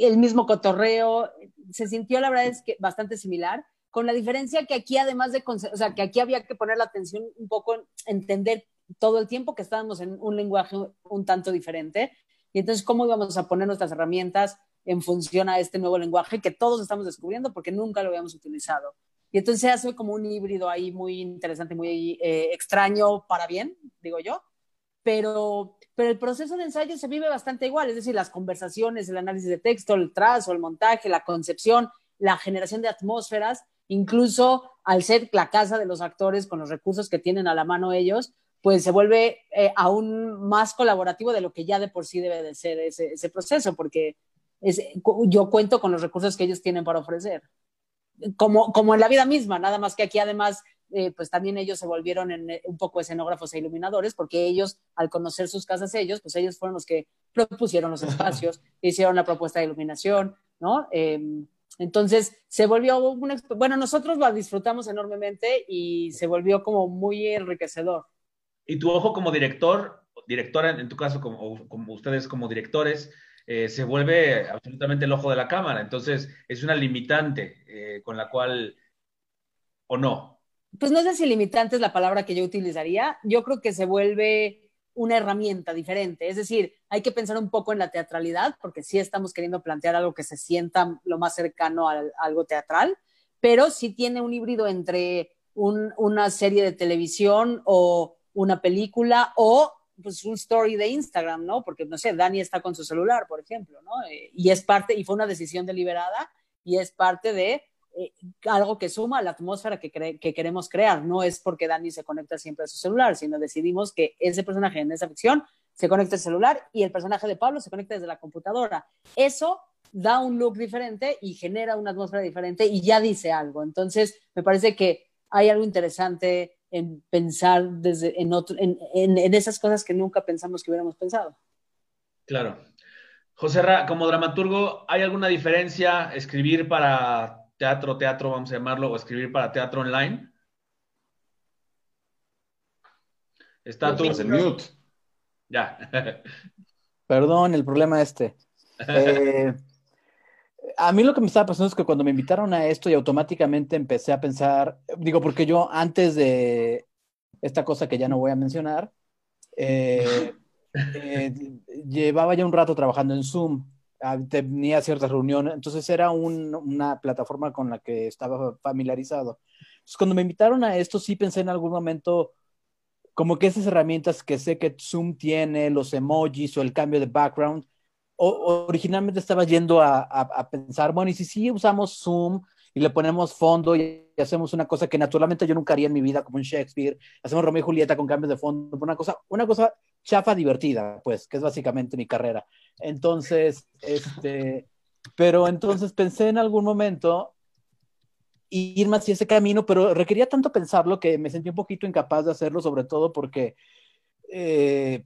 el mismo cotorreo. Se sintió, la verdad es que bastante similar, con la diferencia que aquí, además de, o sea, que aquí había que poner la atención un poco en entender todo el tiempo que estábamos en un lenguaje un tanto diferente. Y entonces, ¿cómo íbamos a poner nuestras herramientas en función a este nuevo lenguaje que todos estamos descubriendo porque nunca lo habíamos utilizado? Y entonces se hace como un híbrido ahí muy interesante, muy eh, extraño para bien, digo yo. Pero, pero el proceso de ensayo se vive bastante igual, es decir, las conversaciones, el análisis de texto, el trazo, el montaje, la concepción, la generación de atmósferas, incluso al ser la casa de los actores con los recursos que tienen a la mano ellos, pues se vuelve eh, aún más colaborativo de lo que ya de por sí debe de ser ese, ese proceso, porque es, yo cuento con los recursos que ellos tienen para ofrecer. Como, como en la vida misma, nada más que aquí además, eh, pues también ellos se volvieron en, eh, un poco escenógrafos e iluminadores, porque ellos, al conocer sus casas ellos, pues ellos fueron los que propusieron los espacios, hicieron la propuesta de iluminación, ¿no? Eh, entonces se volvió un, exp- bueno, nosotros lo disfrutamos enormemente y se volvió como muy enriquecedor. Y tu ojo como director, directora, en tu caso, como, como ustedes como directores, eh, se vuelve absolutamente el ojo de la cámara. Entonces, es una limitante eh, con la cual, o no. Pues no sé si limitante es la palabra que yo utilizaría, yo creo que se vuelve una herramienta diferente, es decir, hay que pensar un poco en la teatralidad, porque sí estamos queriendo plantear algo que se sienta lo más cercano a, algo teatral, pero sí tiene un híbrido entre un, una serie de televisión o una película o pues un story de Instagram, ¿no? Porque, no sé, Dani está con su celular, por ejemplo, ¿no? Eh, y es parte, y fue una decisión deliberada, y es parte de eh, algo que suma a la atmósfera que, cre que, queremos crear. No es porque Dani se conecta siempre a su celular, sino decidimos que ese personaje en esa ficción se conecta al celular y el personaje de Pablo se conecta desde la computadora. Eso da un look diferente y genera una atmósfera diferente y ya dice algo. Entonces, me parece que hay algo interesante en pensar desde, en, otro, en, en, en esas cosas que nunca pensamos que hubiéramos pensado. Claro. José Ra, como dramaturgo, ¿hay alguna diferencia escribir para teatro, teatro, vamos a llamarlo, o escribir para teatro online? Está tu... En mute. Ya. Perdón, el problema este. Eh, a mí lo que me estaba pasando es que cuando me invitaron a esto y automáticamente empecé a pensar, digo, porque yo antes de esta cosa que ya no voy a mencionar, eh, eh, llevaba ya un rato trabajando en Zoom, tenía ciertas reuniones, entonces era un- una plataforma con la que estaba familiarizado. Entonces, cuando me invitaron a esto, sí pensé en algún momento como que esas herramientas que sé que Zoom tiene, los emojis o el cambio de background, o- originalmente estaba yendo a, a- a pensar, bueno, y si sí usamos Zoom y le ponemos fondo y hacemos una cosa que naturalmente yo nunca haría en mi vida, como un Shakespeare, hacemos Romeo y Julieta con cambios de fondo, una cosa, una cosa chafa divertida, pues, que es básicamente mi carrera. Entonces, este, pero entonces pensé en algún momento irme hacia ese camino, pero requería tanto pensarlo que me sentí un poquito incapaz de hacerlo, sobre todo porque eh,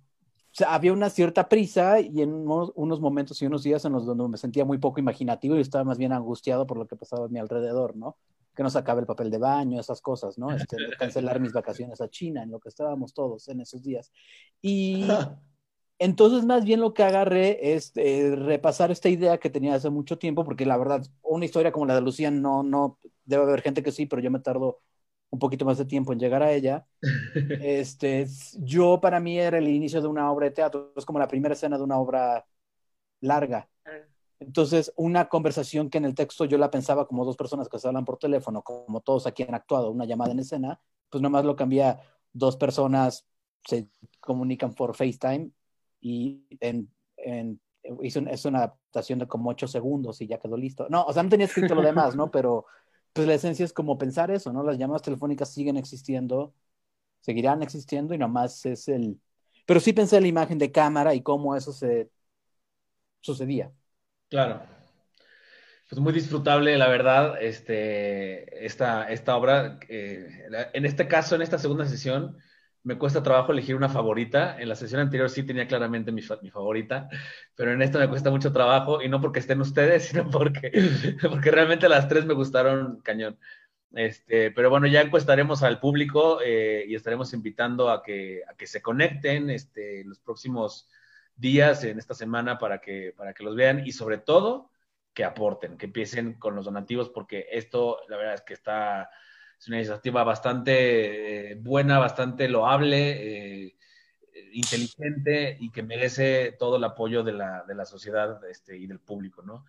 había una cierta prisa y en unos, unos momentos y unos días en los donde me sentía muy poco imaginativo y estaba más bien angustiado por lo que pasaba a mi alrededor, ¿no? Que no sacaba el papel de baño, esas cosas, ¿no? Este, cancelar mis vacaciones a China, en lo que estábamos todos en esos días. Y entonces más bien lo que agarré es eh, repasar esta idea que tenía hace mucho tiempo, porque la verdad, una historia como la de Lucía no, no, debe haber gente que sí, pero yo me tardo un poquito más de tiempo en llegar a ella. Este, yo para mí era el inicio de una obra de teatro, es como la primera escena de una obra larga. Entonces, una conversación que en el texto yo la pensaba como dos personas que se hablan por teléfono, como todos aquí han actuado, una llamada en escena, pues nomás lo cambia dos personas, se comunican por FaceTime y en, en, hizo es una adaptación de como ocho segundos y ya quedó listo. No, o sea, no tenía escrito lo demás, ¿no? Pero pues la esencia es como pensar eso, ¿no? Las llamadas telefónicas siguen existiendo, seguirán existiendo y nomás es el... Pero sí pensé en la imagen de cámara y cómo eso se sucedía. Claro. Pues muy disfrutable, la verdad, este, esta, esta obra. eh, en este caso, en esta segunda sesión, me cuesta trabajo elegir una favorita. En la sesión anterior sí tenía claramente mi favorita, pero en esta me cuesta mucho trabajo y no porque estén ustedes, sino porque, porque realmente las tres me gustaron cañón. Este, pero bueno, ya encuestaremos al público eh, y estaremos invitando a que, a que se conecten este, los próximos días en esta semana para que, para que los vean y sobre todo que aporten, que empiecen con los donativos porque esto la verdad es que está, es una iniciativa bastante eh, buena, bastante loable, eh, inteligente y que merece todo el apoyo de la, de la sociedad este, y del público, ¿no?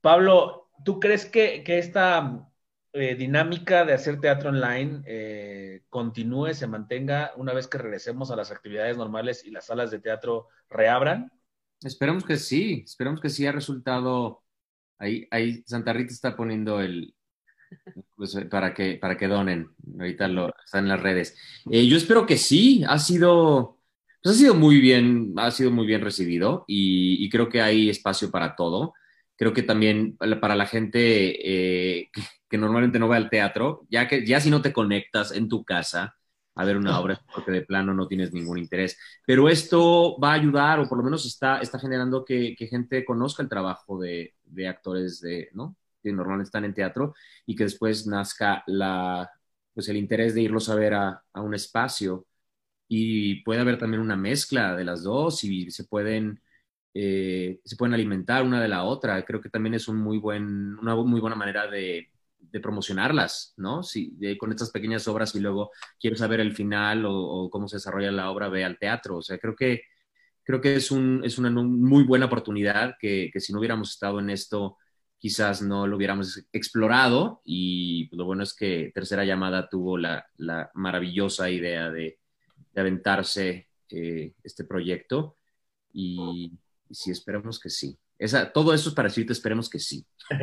Pablo, ¿tú crees que, que esta eh, dinámica de hacer teatro online eh, continúe, se mantenga una vez que regresemos a las actividades normales y las salas de teatro reabran? Esperemos que sí, esperemos que sí ha resultado. Ahí, ahí Santa Rita está poniendo el pues, para que para que donen. Ahorita lo está en las redes. Eh, yo espero que sí. Ha sido pues ha sido muy bien, ha sido muy bien recibido y creo que hay espacio para todo. Creo que también para la gente eh, que, normalmente no va al teatro, ya que ya si no te conectas en tu casa a ver una obra porque de plano no tienes ningún interés. Pero esto va a ayudar, o por lo menos está, está generando que, que gente conozca el trabajo de, de actores de, ¿no? que normalmente están en teatro y que después nazca la, pues el interés de irlos a ver a, a un espacio. Y puede haber también una mezcla de las dos y se pueden, eh, se pueden alimentar una de la otra. Creo que también es un muy buen, una muy buena manera de, de promocionarlas, ¿no? Si, de, con estas pequeñas obras y luego quieres saber el final o, o, cómo se desarrolla la obra, ve al teatro. O sea, creo que, creo que es, un, es una muy buena oportunidad que, que, si no hubiéramos estado en esto, quizás no lo hubiéramos explorado. Y lo bueno es que Tercera Llamada tuvo la, la maravillosa idea de, de aventarse eh, este proyecto. Y, y sí, esperemos que sí. Esa, todo eso es para decirte, esperemos que sí.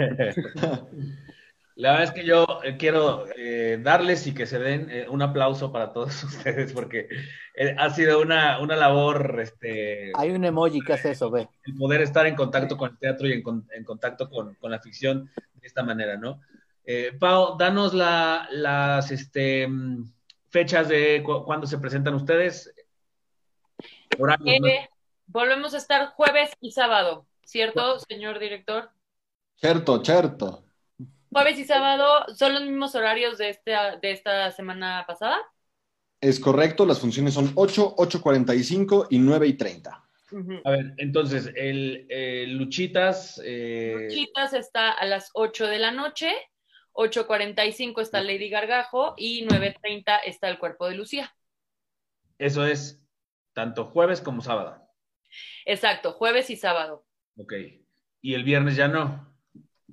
La verdad es que yo quiero eh, darles y que se den eh, un aplauso para todos ustedes porque eh, ha sido una, una labor. Este, Hay un emoji que hace eso, ve. El poder estar en contacto con el teatro y en, en contacto con, con, la ficción de esta manera, ¿no? Eh, Pau, danos la, las este, fechas de cu cuándo se presentan ustedes. Horarios, ¿no? Volvemos a estar jueves y sábado, ¿cierto, señor director? Cierto, cierto. Jueves y sábado son los mismos horarios de, este, de esta semana pasada. Es correcto, las funciones son 8, 8.45 y 9 y 30. Uh -huh. A ver, entonces, el, el Luchitas. Eh... Luchitas está a las 8 de la noche, 8.45 está Lady Gargajo y 9.30 está el cuerpo de Lucía. Eso es tanto jueves como sábado. Exacto, jueves y sábado. Ok. ¿Y el viernes ya no?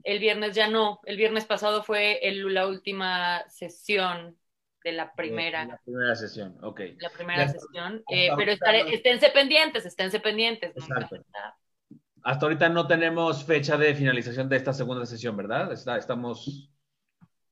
El viernes ya no. El viernes pasado fue el- la última sesión de la primera. La primera sesión, ok. La primera Ya. sesión. Eh, Hasta pero estaré- no- esténse pendientes, esténse pendientes. ¿no? Exacto. Hasta ahorita no tenemos fecha de finalización de esta segunda sesión, ¿verdad? Está- estamos...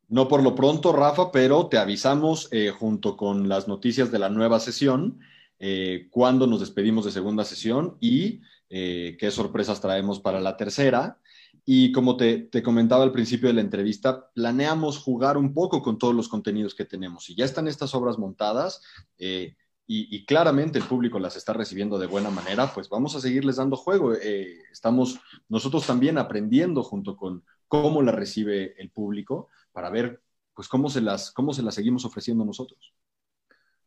No por lo pronto, Rafa, pero te avisamos eh, junto con las noticias de la nueva sesión, eh, cuándo nos despedimos de segunda sesión y eh, qué sorpresas traemos para la tercera. Y como te, comentaba al principio de la entrevista, planeamos jugar un poco con todos los contenidos que tenemos. Y ya están estas obras montadas eh, y, y claramente el público las está recibiendo de buena manera, pues vamos a seguirles dando juego. Eh, estamos nosotros también aprendiendo junto con cómo la recibe el público para ver pues cómo se las, cómo se las seguimos ofreciendo nosotros.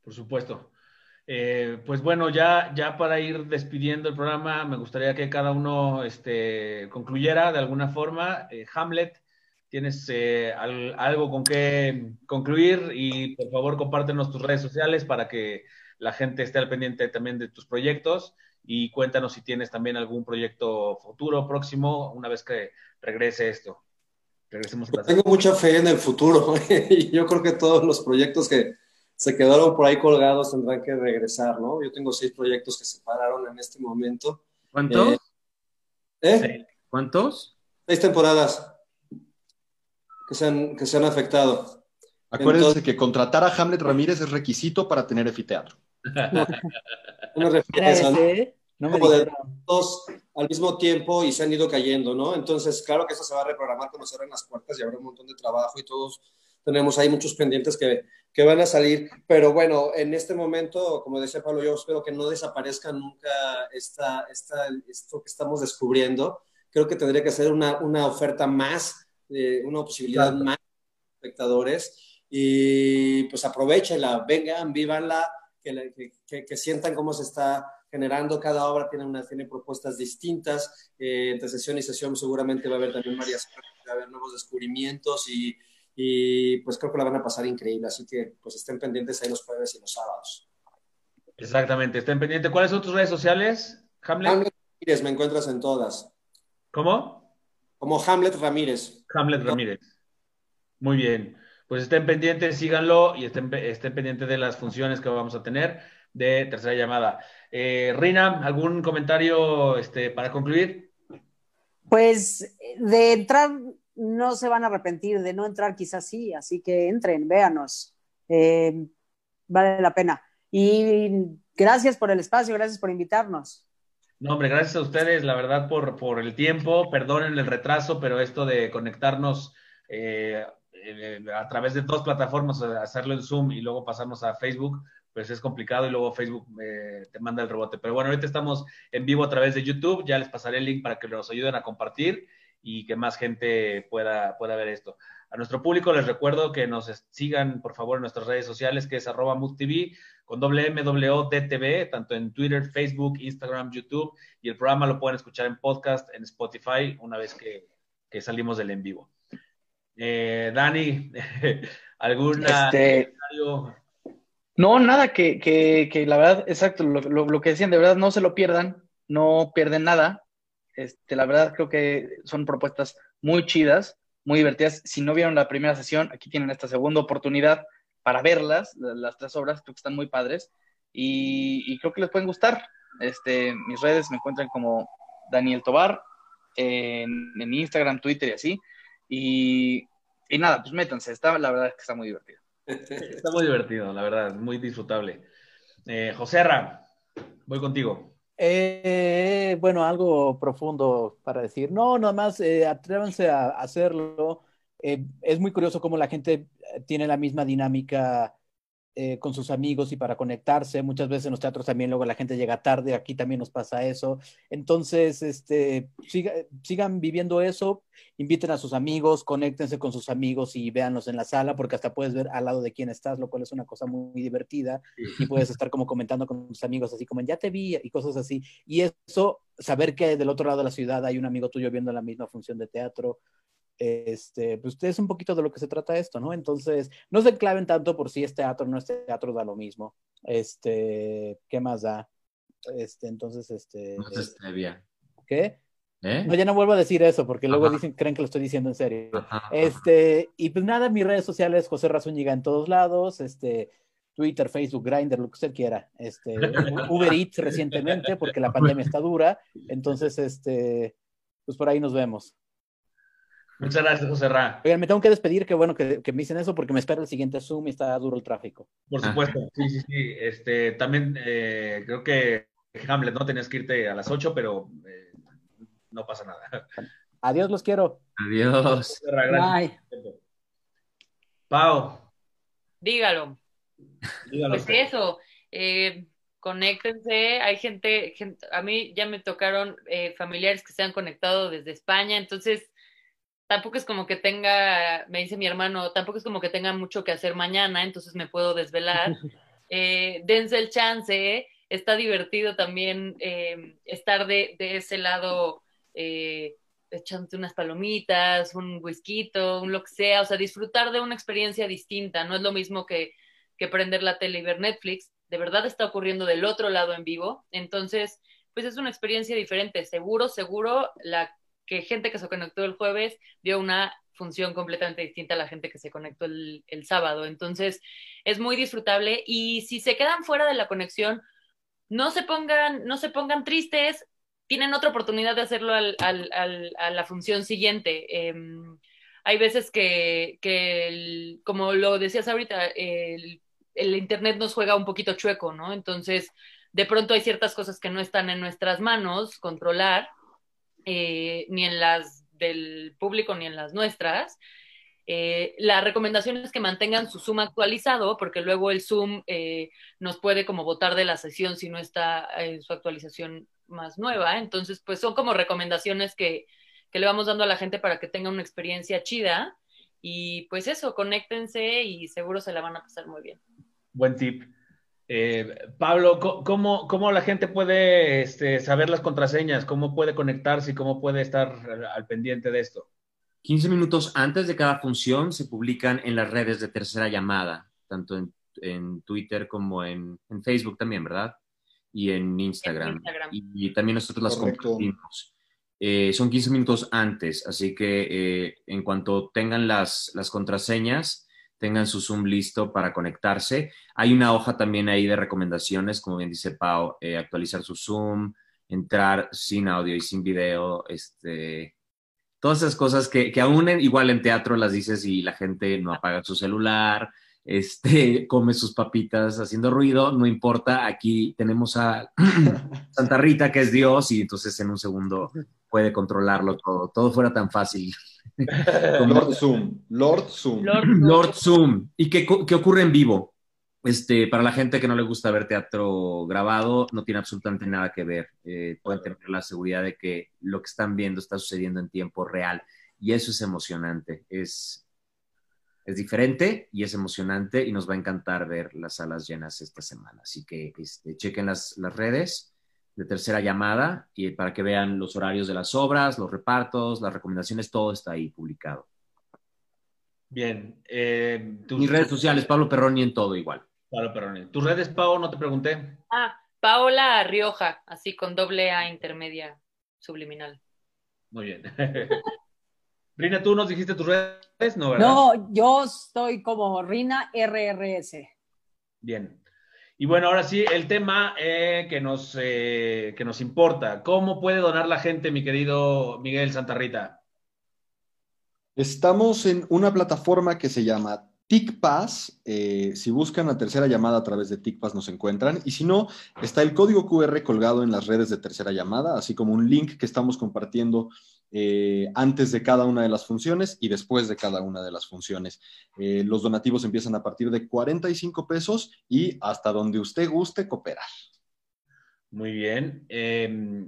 Por supuesto. Eh, pues bueno, ya, ya para ir despidiendo el programa, me gustaría que cada uno este, concluyera de alguna forma. Eh, Hamlet, tienes eh, al- algo con que concluir y por favor compártenos tus redes sociales para que la gente esté al pendiente también de tus proyectos y cuéntanos si tienes también algún proyecto futuro, próximo, una vez que regrese esto. Regresemos a la Tengo mucha fe en el futuro y yo creo que todos los proyectos que se quedaron por ahí colgados tendrán que regresar, ¿no? Yo tengo seis proyectos que se pararon en este momento. ¿Cuántos? Eh, ¿eh? ¿Cuántos? Seis temporadas que se han, que se han afectado. Acuérdense Entonces- que contratar a Hamlet Ramírez es requisito para tener efiteatro. Una referencia, ¿no? ¿eh? No me como de dos al mismo tiempo y se han ido cayendo, ¿no? Entonces, claro que eso se va a reprogramar cuando cierren las puertas y habrá un montón de trabajo y todos tenemos ahí muchos pendientes que, que van a salir. Pero bueno, en este momento, como decía Pablo, yo espero que no desaparezca nunca esta, esta, esto que estamos descubriendo. Creo que tendría que ser una, una oferta más, eh, una posibilidad Claro. más de espectadores y pues aprovechenla, vengan, vívanla, que, que- que sientan cómo se está generando cada obra, tiene, una, tiene propuestas distintas, eh, entre sesión y sesión seguramente va a haber también varias, va a haber nuevos descubrimientos y, y, pues creo que la van a pasar increíble, así que pues estén pendientes ahí los jueves y los sábados. Exactamente, estén pendientes. ¿Cuáles son tus redes sociales, Hamlet? Hamlet Ramírez, me encuentras en todas, ¿Cómo? como Hamlet Ramírez. Hamlet Ramírez. Muy bien. Pues estén pendientes, síganlo y estén, estén pendientes de las funciones que vamos a tener de tercera llamada. Eh, Rina, ¿algún comentario este, para concluir? Pues de entrar no se van a arrepentir, de no entrar quizás sí, así que entren, véanos, Eh, vale la pena. Y gracias por el espacio, gracias por invitarnos. No, hombre, gracias a ustedes, la verdad, por, por el tiempo. Perdonen el retraso, pero esto de conectarnos eh, eh, a través de dos plataformas, hacerlo en Zoom y luego pasarnos a Facebook, pues es complicado y luego Facebook te manda el rebote. Pero bueno, ahorita estamos en vivo a través de YouTube. Ya les pasaré el link para que nos ayuden a compartir y que más gente pueda, pueda ver esto. A nuestro público les recuerdo que nos sigan, por favor, en nuestras redes sociales, que es arroba MUCTV, con doble M, doble O, DTV, tanto en Twitter, Facebook, Instagram, YouTube, y el programa lo pueden escuchar en podcast, en Spotify, una vez que, que salimos del en vivo. Eh, Dani, ¿alguna Este- comentario? No, nada, que, que, que la verdad, exacto, lo, lo, lo que decían, de verdad no se lo pierdan, no pierden nada. Este, la verdad creo que son propuestas muy chidas, muy divertidas. Si no vieron la primera sesión, aquí tienen esta segunda oportunidad para verlas, la- las tres obras, creo que están muy padres y, creo que les pueden gustar. Este, mis redes me encuentran como Daniel Tobar en, Instagram, Twitter y así. Y, nada, pues métanse, está, la verdad es que está muy divertido. Está muy divertido, la verdad, muy disfrutable. Eh, José Ra, voy contigo. Eh, bueno, algo profundo para decir. No, nada más eh, atrévanse a hacerlo. Eh, es muy curioso cómo la gente eh, tiene la misma dinámica eh, con sus amigos y para conectarse. Muchas veces en los teatros también luego la gente llega tarde, aquí también nos pasa eso. Entonces, este, siga- sigan viviendo eso, inviten a sus amigos, conéctense con sus amigos y véanlos en la sala, porque hasta puedes ver al lado de quién estás, lo cual es una cosa muy, muy divertida y puedes estar como comentando con tus amigos así como ya te vi y cosas así. Y eso, saber que del otro lado de la ciudad hay un amigo tuyo viendo la misma función de teatro, este, pues es un poquito de lo que se trata esto, ¿no? Entonces, no se claven tanto por si es teatro o no es teatro, da lo mismo. Este, ¿qué más da? Este, entonces, este. No se stevia. ¿Qué? ¿Eh? No, ya no vuelvo a decir eso porque luego Ajá. dicen, creen que lo estoy diciendo en serio. Ajá. Este, y pues nada, mis redes sociales, José Razúñiga en todos lados, este, Twitter, Facebook, Grindr, lo que usted quiera. Este, Uber Eats recientemente, porque la pandemia está dura. Entonces, este, pues por ahí nos vemos. Muchas gracias, José Ra. Oigan, me tengo que despedir, qué bueno que, que me dicen eso, porque me espera el siguiente Zoom y está duro el tráfico. Por supuesto, sí, sí, sí. Este, también eh, creo que Hamlet, ¿no? Tenías que irte a las 8, pero eh, no pasa nada. Adiós, los quiero. Adiós. Gracias. Pau, Dígalo. dígalo. Pues eso, eh, conéctense, hay gente, gente- a mí ya me tocaron eh, familiares que se han conectado desde España, entonces tampoco es como que tenga, me dice mi hermano, tampoco es como que tenga mucho que hacer mañana, entonces me puedo desvelar. Eh, dense el chance, está divertido también eh, estar de, de ese lado. eh, echándote unas palomitas, un whisky, un lo que sea, o sea, disfrutar de una experiencia distinta, no es lo mismo que, que prender la tele y ver Netflix, de verdad está ocurriendo del otro lado en vivo, entonces, pues es una experiencia diferente, seguro, seguro, la que gente que se conectó el jueves vio una función completamente distinta a la gente que se conectó el, sábado, entonces es muy disfrutable y si se quedan fuera de la conexión, no se pongan, no se pongan tristes, tienen otra oportunidad de hacerlo al, al, a la función siguiente. Eh, hay veces que, que el, como lo decías ahorita, el, el, Internet nos juega un poquito chueco, ¿no? Entonces, de pronto hay ciertas cosas que no están en nuestras manos controlar, eh, ni en las del público ni en las nuestras. Eh, la recomendación es que mantengan su Zoom actualizado, porque luego el Zoom eh, nos puede como votar de la sesión si no está en su actualización más nueva. Entonces, pues son como recomendaciones que, que, le vamos dando a la gente para que tenga una experiencia chida. Y pues eso, conéctense y seguro se la van a pasar muy bien. Buen tip. Eh, Pablo, ¿cómo, ¿cómo, la gente puede este, saber las contraseñas? ¿Cómo puede conectarse y cómo puede estar al, pendiente de esto? 15 minutos antes de cada función se publican en las redes de tercera llamada, tanto en, en Twitter como en, en, Facebook también, ¿verdad? Y en Instagram. En Instagram. Y, y, también nosotros las Correcto. compartimos. Eh, son 15 minutos antes, así que eh, en cuanto tengan las, las contraseñas, tengan su Zoom listo para conectarse. Hay una hoja también ahí de recomendaciones, como bien dice Pau, eh, actualizar su Zoom, entrar sin audio y sin video, este, todas esas cosas que, que aún en, igual en teatro las dices y la gente no apaga su celular, este, come sus papitas haciendo ruido, no importa, aquí tenemos a Santa Rita que es Dios y entonces en un segundo puede controlarlo todo, todo fuera tan fácil. Lord Zoom, Lord Zoom. Lord, Lord Zoom. ¿Y qué, qué ocurre en vivo? Este, para la gente que no le gusta ver teatro grabado, no tiene absolutamente nada que ver. Eh, pueden tener la seguridad de que lo que están viendo está sucediendo en tiempo real. Y eso es emocionante. Es, es diferente y es emocionante y nos va a encantar ver las salas llenas esta semana. Así que este, chequen las, las redes de tercera llamada y para que vean los horarios de las obras, los repartos, las recomendaciones, todo está ahí publicado. Bien. Eh, tus... Mis redes sociales, Pablo Perroni en todo igual. Pablo Perroni. ¿Tus redes, Pau? No te pregunté. Ah, Paola Rioja, así con doble A intermedia subliminal. Muy bien. Rina, ¿tú nos dijiste tus redes? No, ¿verdad? No, yo estoy como Rina RRS. Bien. Y bueno, ahora sí, el tema eh, que, nos, eh, que nos importa. ¿Cómo puede donar la gente, mi querido Miguel Santarrita? Estamos en una plataforma que se llama TICPass. Eh, si buscan la tercera llamada a través de TICPass nos encuentran. Y si no, está el código QR colgado en las redes de tercera llamada, así como un link que estamos compartiendo eh, antes de cada una de las funciones y después de cada una de las funciones. Eh, los donativos empiezan a partir de 45 pesos y hasta donde usted guste cooperar. Muy bien. Eh,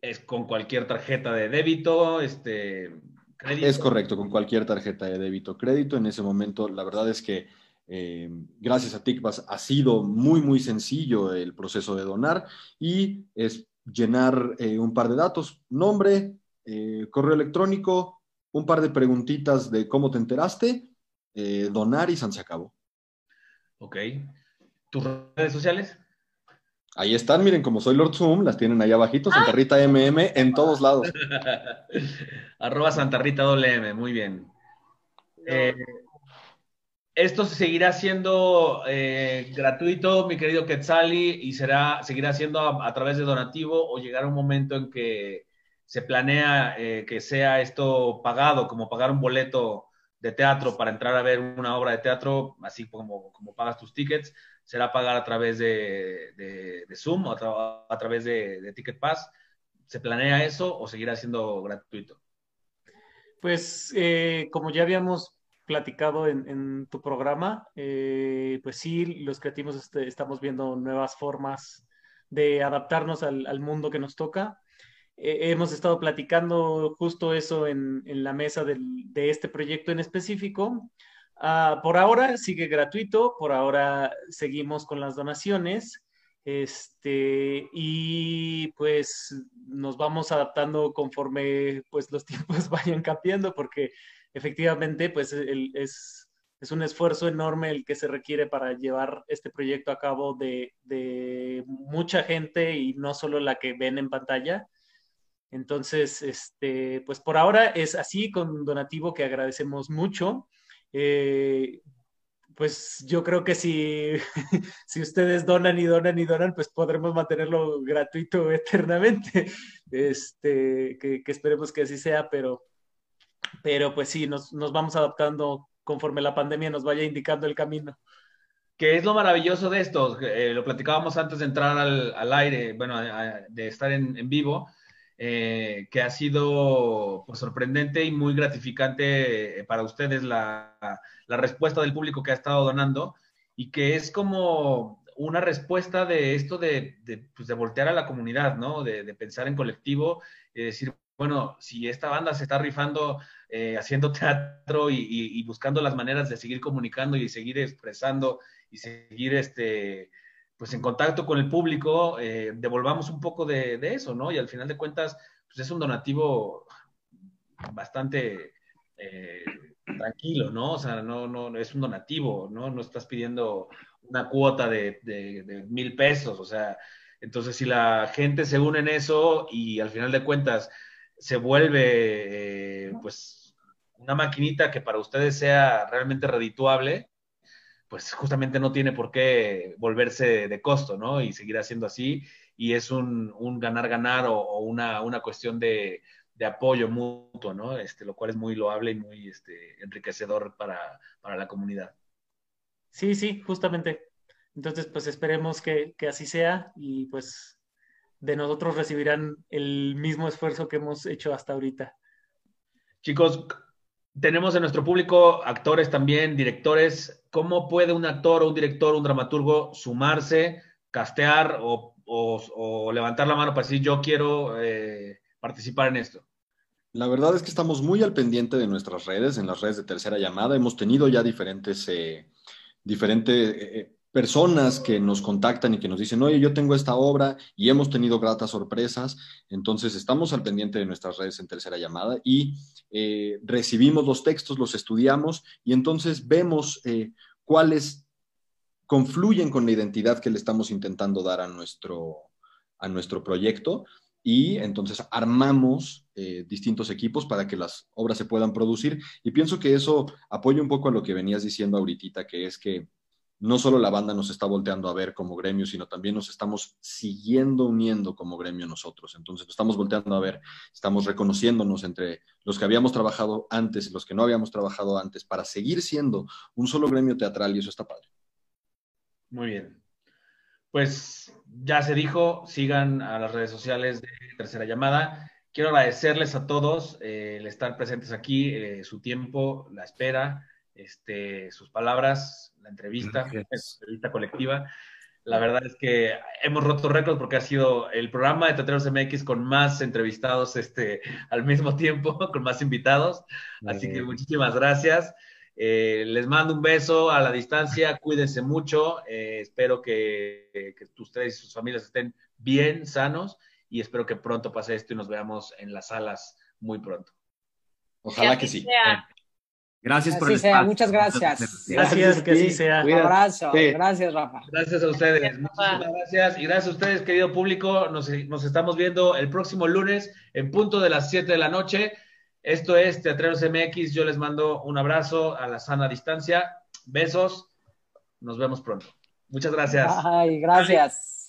es con cualquier tarjeta de débito, este, crédito. Es correcto, con cualquier tarjeta de débito crédito. En ese momento, la verdad es que eh, gracias a TICPAS ha sido muy, muy sencillo el proceso de donar y es llenar eh, un par de datos, nombre, eh, correo electrónico, un par de preguntitas de cómo te enteraste, eh, donar y San se acabó. Ok. ¿Tus redes sociales? Ahí están, miren, como soy Lord Zoom, las tienen ahí abajito, Santa Rita MM, en todos lados. Arroba Santa Rita WM, muy bien. Eh, esto seguirá siendo eh, gratuito, mi querido Quetzali, y será, seguirá siendo a, a, través de donativo o llegará un momento en que se planea eh, que sea esto pagado, como pagar un boleto de teatro para entrar a ver una obra de teatro, así como, como pagas tus tickets, será pagar a través de, de, Zoom o a, tra a través de, de Ticket Pass. ¿Se planea eso o seguirá siendo gratuito? Pues eh, como ya habíamos platicado en, tu programa, eh, pues sí, los creativos este, estamos viendo nuevas formas de adaptarnos al mundo que nos toca. Eh, hemos estado platicando justo eso en, en la mesa del, de este proyecto en específico. Uh, por ahora sigue gratuito, por ahora seguimos con las donaciones. Este, y pues nos vamos adaptando conforme pues los tiempos vayan cambiando, porque efectivamente pues el, es, es, un esfuerzo enorme el que se requiere para llevar este proyecto a cabo de, de mucha gente y no solo la que ven en pantalla. Entonces, este, pues por ahora es así con donativo que agradecemos mucho. Eh, pues yo creo que si, si ustedes donan y donan y donan, pues podremos mantenerlo gratuito eternamente. Este, que, que esperemos que así sea, pero, pero pues sí, nos, nos, vamos adaptando conforme la pandemia nos vaya indicando el camino. Que es lo maravilloso de esto, eh, lo platicábamos antes de entrar al, al aire, bueno, a, de estar en, en vivo, eh, que ha sido pues, sorprendente y muy gratificante para ustedes la, la, respuesta del público que ha estado donando y que es como una respuesta de esto de, de, pues, de voltear a la comunidad, ¿no? De, de, pensar en colectivo y decir, bueno, si esta banda se está rifando eh, haciendo teatro y, y, y, buscando las maneras de seguir comunicando y seguir expresando y seguir este, pues en contacto con el público, eh, devolvamos un poco de, eso, ¿no? Y al final de cuentas, pues es un donativo bastante eh, tranquilo, ¿no? O sea, no, no, es un donativo, ¿no? No estás pidiendo una cuota de, de, de mil pesos, o sea, entonces si la gente se une en eso y al final de cuentas se vuelve, eh, pues, una maquinita que para ustedes sea realmente redituable, pues justamente no tiene por qué volverse de costo, ¿no? Y seguir haciendo así. Y es un, un ganar-ganar o, o, una, una cuestión de, de, apoyo mutuo, ¿no? Este, lo cual es muy loable y muy este, enriquecedor para, para la comunidad. Sí, sí, justamente. Entonces, pues esperemos que, que así sea y pues de nosotros recibirán el mismo esfuerzo que hemos hecho hasta ahorita. Chicos, tenemos en nuestro público actores también, directores. ¿Cómo puede un actor o un director, un dramaturgo sumarse, castear o, levantar la mano para decir yo quiero eh, participar en esto? La verdad es que estamos muy al pendiente de nuestras redes, en las redes de tercera llamada. Hemos tenido ya diferentes, eh, diferentes eh, personas que nos contactan y que nos dicen, oye, yo tengo esta obra y hemos tenido gratas sorpresas, entonces estamos al pendiente de nuestras redes en tercera llamada y eh, recibimos los textos, los estudiamos y entonces vemos eh, cuáles confluyen con la identidad que le estamos intentando dar a nuestro, a nuestro proyecto y entonces armamos eh, distintos equipos para que las obras se puedan producir. Y pienso que eso apoya un poco a lo que venías diciendo ahorita, que es que no solo la banda nos está volteando a ver como gremio, sino también nos estamos siguiendo uniendo como gremio nosotros. Entonces, estamos volteando a ver, estamos reconociéndonos entre los que habíamos trabajado antes y los que no habíamos trabajado antes para seguir siendo un solo gremio teatral y eso está padre. Muy bien. Pues ya se dijo, sigan a las redes sociales de Tercera Llamada. Quiero agradecerles a todos eh, el estar presentes aquí, eh, su tiempo, la espera, este, sus palabras, la entrevista, la entrevista colectiva. La verdad es que hemos roto récords porque ha sido el programa de Teatreros MX con más entrevistados este, al mismo tiempo, con más invitados. Así que muchísimas gracias. Eh, les mando un beso a la distancia, cuídense mucho. Eh, espero que, que, ustedes y sus familias estén bien, sanos y espero que pronto pase esto y nos veamos en las salas muy pronto. Ojalá que sí. Gracias por el sea, espacio. muchas gracias. Gracias, que así Sí, sea. Un abrazo. Sí. Gracias, Rafa. Gracias a ustedes. Muchísimas gracias. Y gracias a ustedes, querido público. Nos, nos estamos viendo el próximo lunes en punto de las 7 de la noche. Esto es Teatreros MX. Yo les mando un abrazo a la sana distancia. Besos. Nos vemos pronto. Muchas gracias. Ay, gracias.